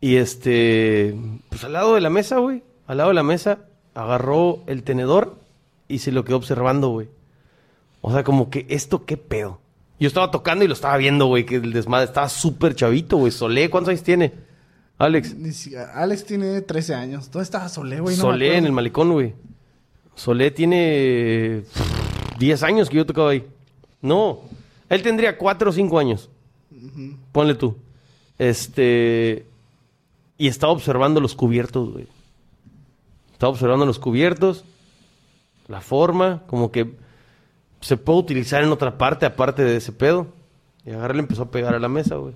Y este... Pues al lado de la mesa, güey. Al lado de la mesa agarró el tenedor y se lo quedó observando, güey. O sea, como que esto qué pedo. Yo estaba tocando y lo estaba viendo, güey. Que el desmadre estaba súper chavito, güey. Solé, ¿cuántos años tiene? Alex.
Alex tiene 13 años. ¿Dónde estaba Solé, güey? No
Solé en el malecón, güey. Solé tiene pff, 10 años que yo tocaba ahí. No, él tendría 4 o 5 años. Ponle tú. Este. Y estaba observando los cubiertos, güey. Estaba observando los cubiertos. La forma, como que se puede utilizar en otra parte aparte de ese pedo. Y agarré le empezó a pegar a la mesa, güey.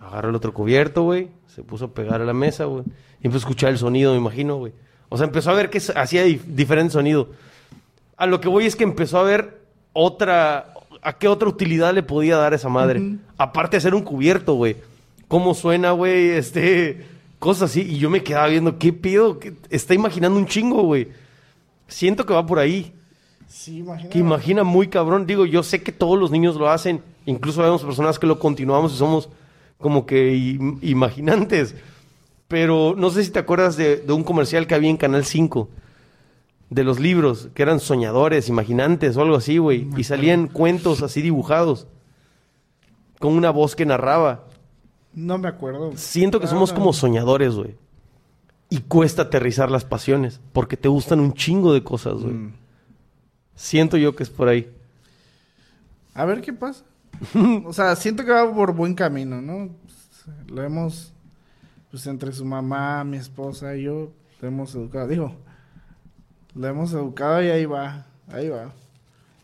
Agarró el otro cubierto, güey. Se puso a pegar a la mesa, güey. Y empezó a escuchar el sonido, me imagino, güey. O sea, empezó a ver que hacía dif- diferente sonido. A lo que voy es que empezó a ver otra... ¿A qué otra utilidad le podía dar esa madre? Aparte de hacer un cubierto, güey. ¿Cómo suena, güey? *laughs* Este... Cosas así. Y yo me quedaba viendo, ¿qué pido? ¿Qué- Está imaginando un chingo, güey. Siento que va por ahí.
Sí, imagínate.
Que imagina muy cabrón. Digo, yo sé que todos los niños lo hacen. Incluso vemos personas que lo continuamos y somos como que im- imaginantes. Pero no sé si te acuerdas de, de un comercial que había en Canal 5. De los libros, que eran soñadores, imaginantes o algo así, güey. Y salían cuentos así dibujados. Con una voz que narraba.
No me acuerdo.
Siento que
Ah,
somos
no.
como soñadores, güey. Y cuesta aterrizar las pasiones. Porque te gustan un chingo de cosas, güey.
Mm.
Siento yo que es por ahí.
A ver qué pasa. *laughs* o sea, siento que va por buen camino, ¿no? Lo hemos, pues entre su mamá, mi esposa y yo, lo hemos educado. Digo, lo hemos educado y ahí va, ahí va.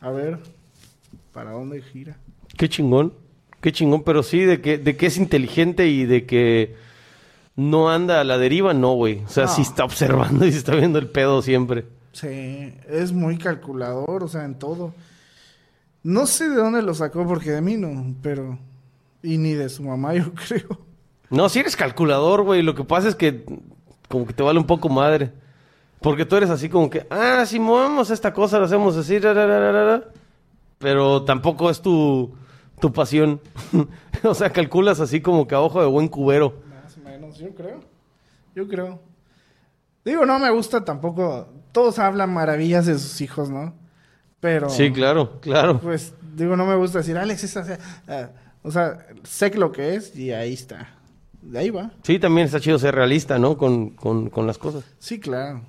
A ver, ¿para dónde gira?
Qué chingón, qué chingón, pero sí, de que, de que es inteligente y de que no anda a la deriva, no, güey. O sea,
No.
sí está observando y se está viendo el pedo siempre.
Sí, es muy calculador, o sea, en todo. No sé de dónde lo sacó, porque de mí no, pero... Y ni de su mamá, *laughs* yo creo.
No, si eres calculador, güey. Lo que pasa es que como que te vale un poco madre. Porque tú eres así como que, ah, si movemos esta cosa, lo hacemos así, ra, ra, ra, ra, ra, ra". pero tampoco es tu, tu pasión. *laughs* o sea, calculas así como que a ojo de buen cubero.
Más o menos, yo creo. Yo creo. Digo, no me gusta tampoco. Todos hablan maravillas de sus hijos, ¿no? Pero.
Sí, claro, claro.
Pues, digo, no me gusta decir, Alex, es así". Ah, o sea, sé que lo que es y ahí está. De ahí va.
Sí, también está chido ser realista, ¿no? Con, con, con las cosas.
Sí, claro.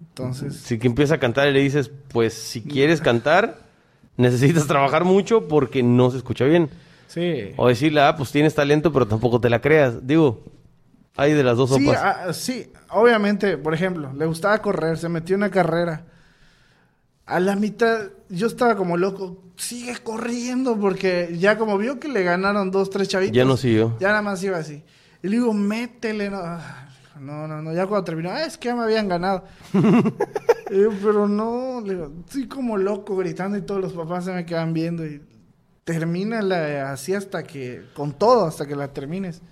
Entonces,
Si que empieza a cantar y le dices, pues si quieres cantar, necesitas trabajar mucho porque no se escucha bien.
sí.
O decirle, ah, pues tienes talento, pero tampoco te la creas. Digo, hay de las dos
Sí,
sopas.
ah, sí, obviamente, por ejemplo, le gustaba correr, se metió en una carrera. A la mitad, yo estaba como loco, sigue corriendo, porque ya como vio que le ganaron dos, tres chavitos.
Ya no siguió.
Ya nada más iba así. Y le digo, métele, no. Ah, No, no, no, ya cuando terminó, ah, es que ya me habían ganado. *laughs* Y yo, pero no, le digo, estoy como loco gritando y todos los papás se me quedan viendo y termínala así hasta que, con todo, hasta que la termines.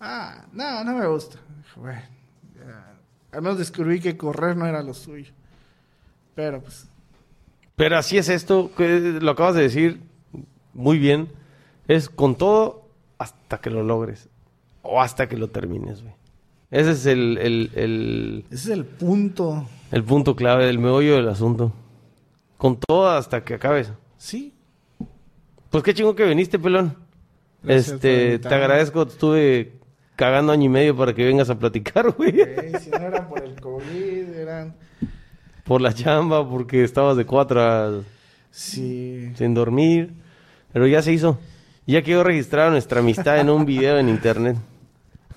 Ah, no, no me gusta. Bueno, ya. Al menos descubrí que correr no era lo suyo. Pero pues,
Pero así es esto, que lo acabas de decir muy bien. Es con todo hasta que lo logres. O hasta que lo termines, güey. Ese es el, el, el,
ese es el punto.
el punto clave del meollo del asunto. Con todo hasta que acabes.
Sí.
Pues qué chingo que viniste, pelón.
Gracias
este, te agradezco, te estuve cagando año y medio para que vengas a platicar, *laughs* güey.
Si no era por el COVID, eran...
Por la chamba, porque estabas de cuatro a-
Sí.
sin dormir. Pero ya se hizo. Ya quedó registrada nuestra amistad en un video en internet.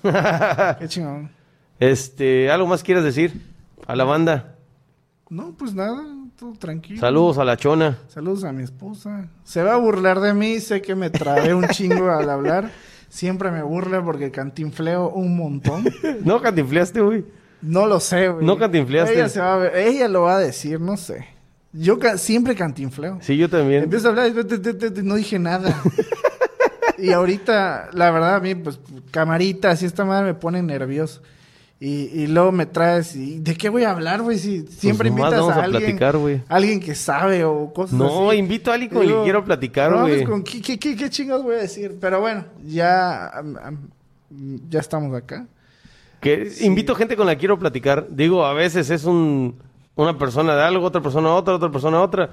*laughs*
Qué chingón.
Este, ¿algo más quieres decir? A la banda.
No, pues nada, todo tranquilo.
Saludos a la chona.
Saludos a mi esposa. Se va a burlar de mí, sé que me trabé un chingo al hablar. Siempre me burla porque cantinfleo un montón. *laughs*
¿No cantinfleaste, güey?
No lo sé, güey.
No cantinfleaste.
Ella, se va a ver- ella lo va a decir, no sé. Yo ca- siempre cantinfleo.
Sí, yo también.
Empiezo a hablar y no dije nada. *laughs* y ahorita, la verdad, a mí, pues, camaritas y esta madre me pone nervioso. Y, y luego me traes y ¿de qué voy a hablar, güey? Si siempre
Pues nomás
invitas a
a
alguien,
platicar, güey.
alguien que sabe o cosas
No,
así.
invito a alguien con que quiero platicar,
no,
güey.
pues, ¿con qué, qué, qué, qué chingados voy a decir? Pero bueno, ya, ya estamos acá.
Que invito gente con la que quiero platicar. Digo, a veces es un, una persona de algo, otra persona otra, otra persona otra.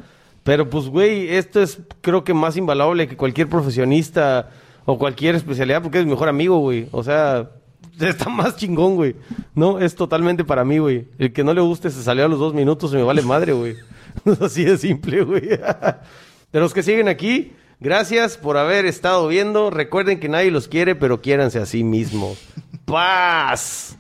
Pero pues, güey, esto es creo que más invaluable que cualquier profesionista o cualquier especialidad porque es mi mejor amigo, güey. O sea, *laughs* está más chingón, güey. No, es totalmente para mí, güey. El que no le guste se salió a los dos minutos y me vale madre, güey. *laughs* Así de simple, güey. *laughs* De los que siguen aquí, gracias por haber estado viendo. Recuerden que nadie los quiere, pero quiéranse a sí mismos. Paz.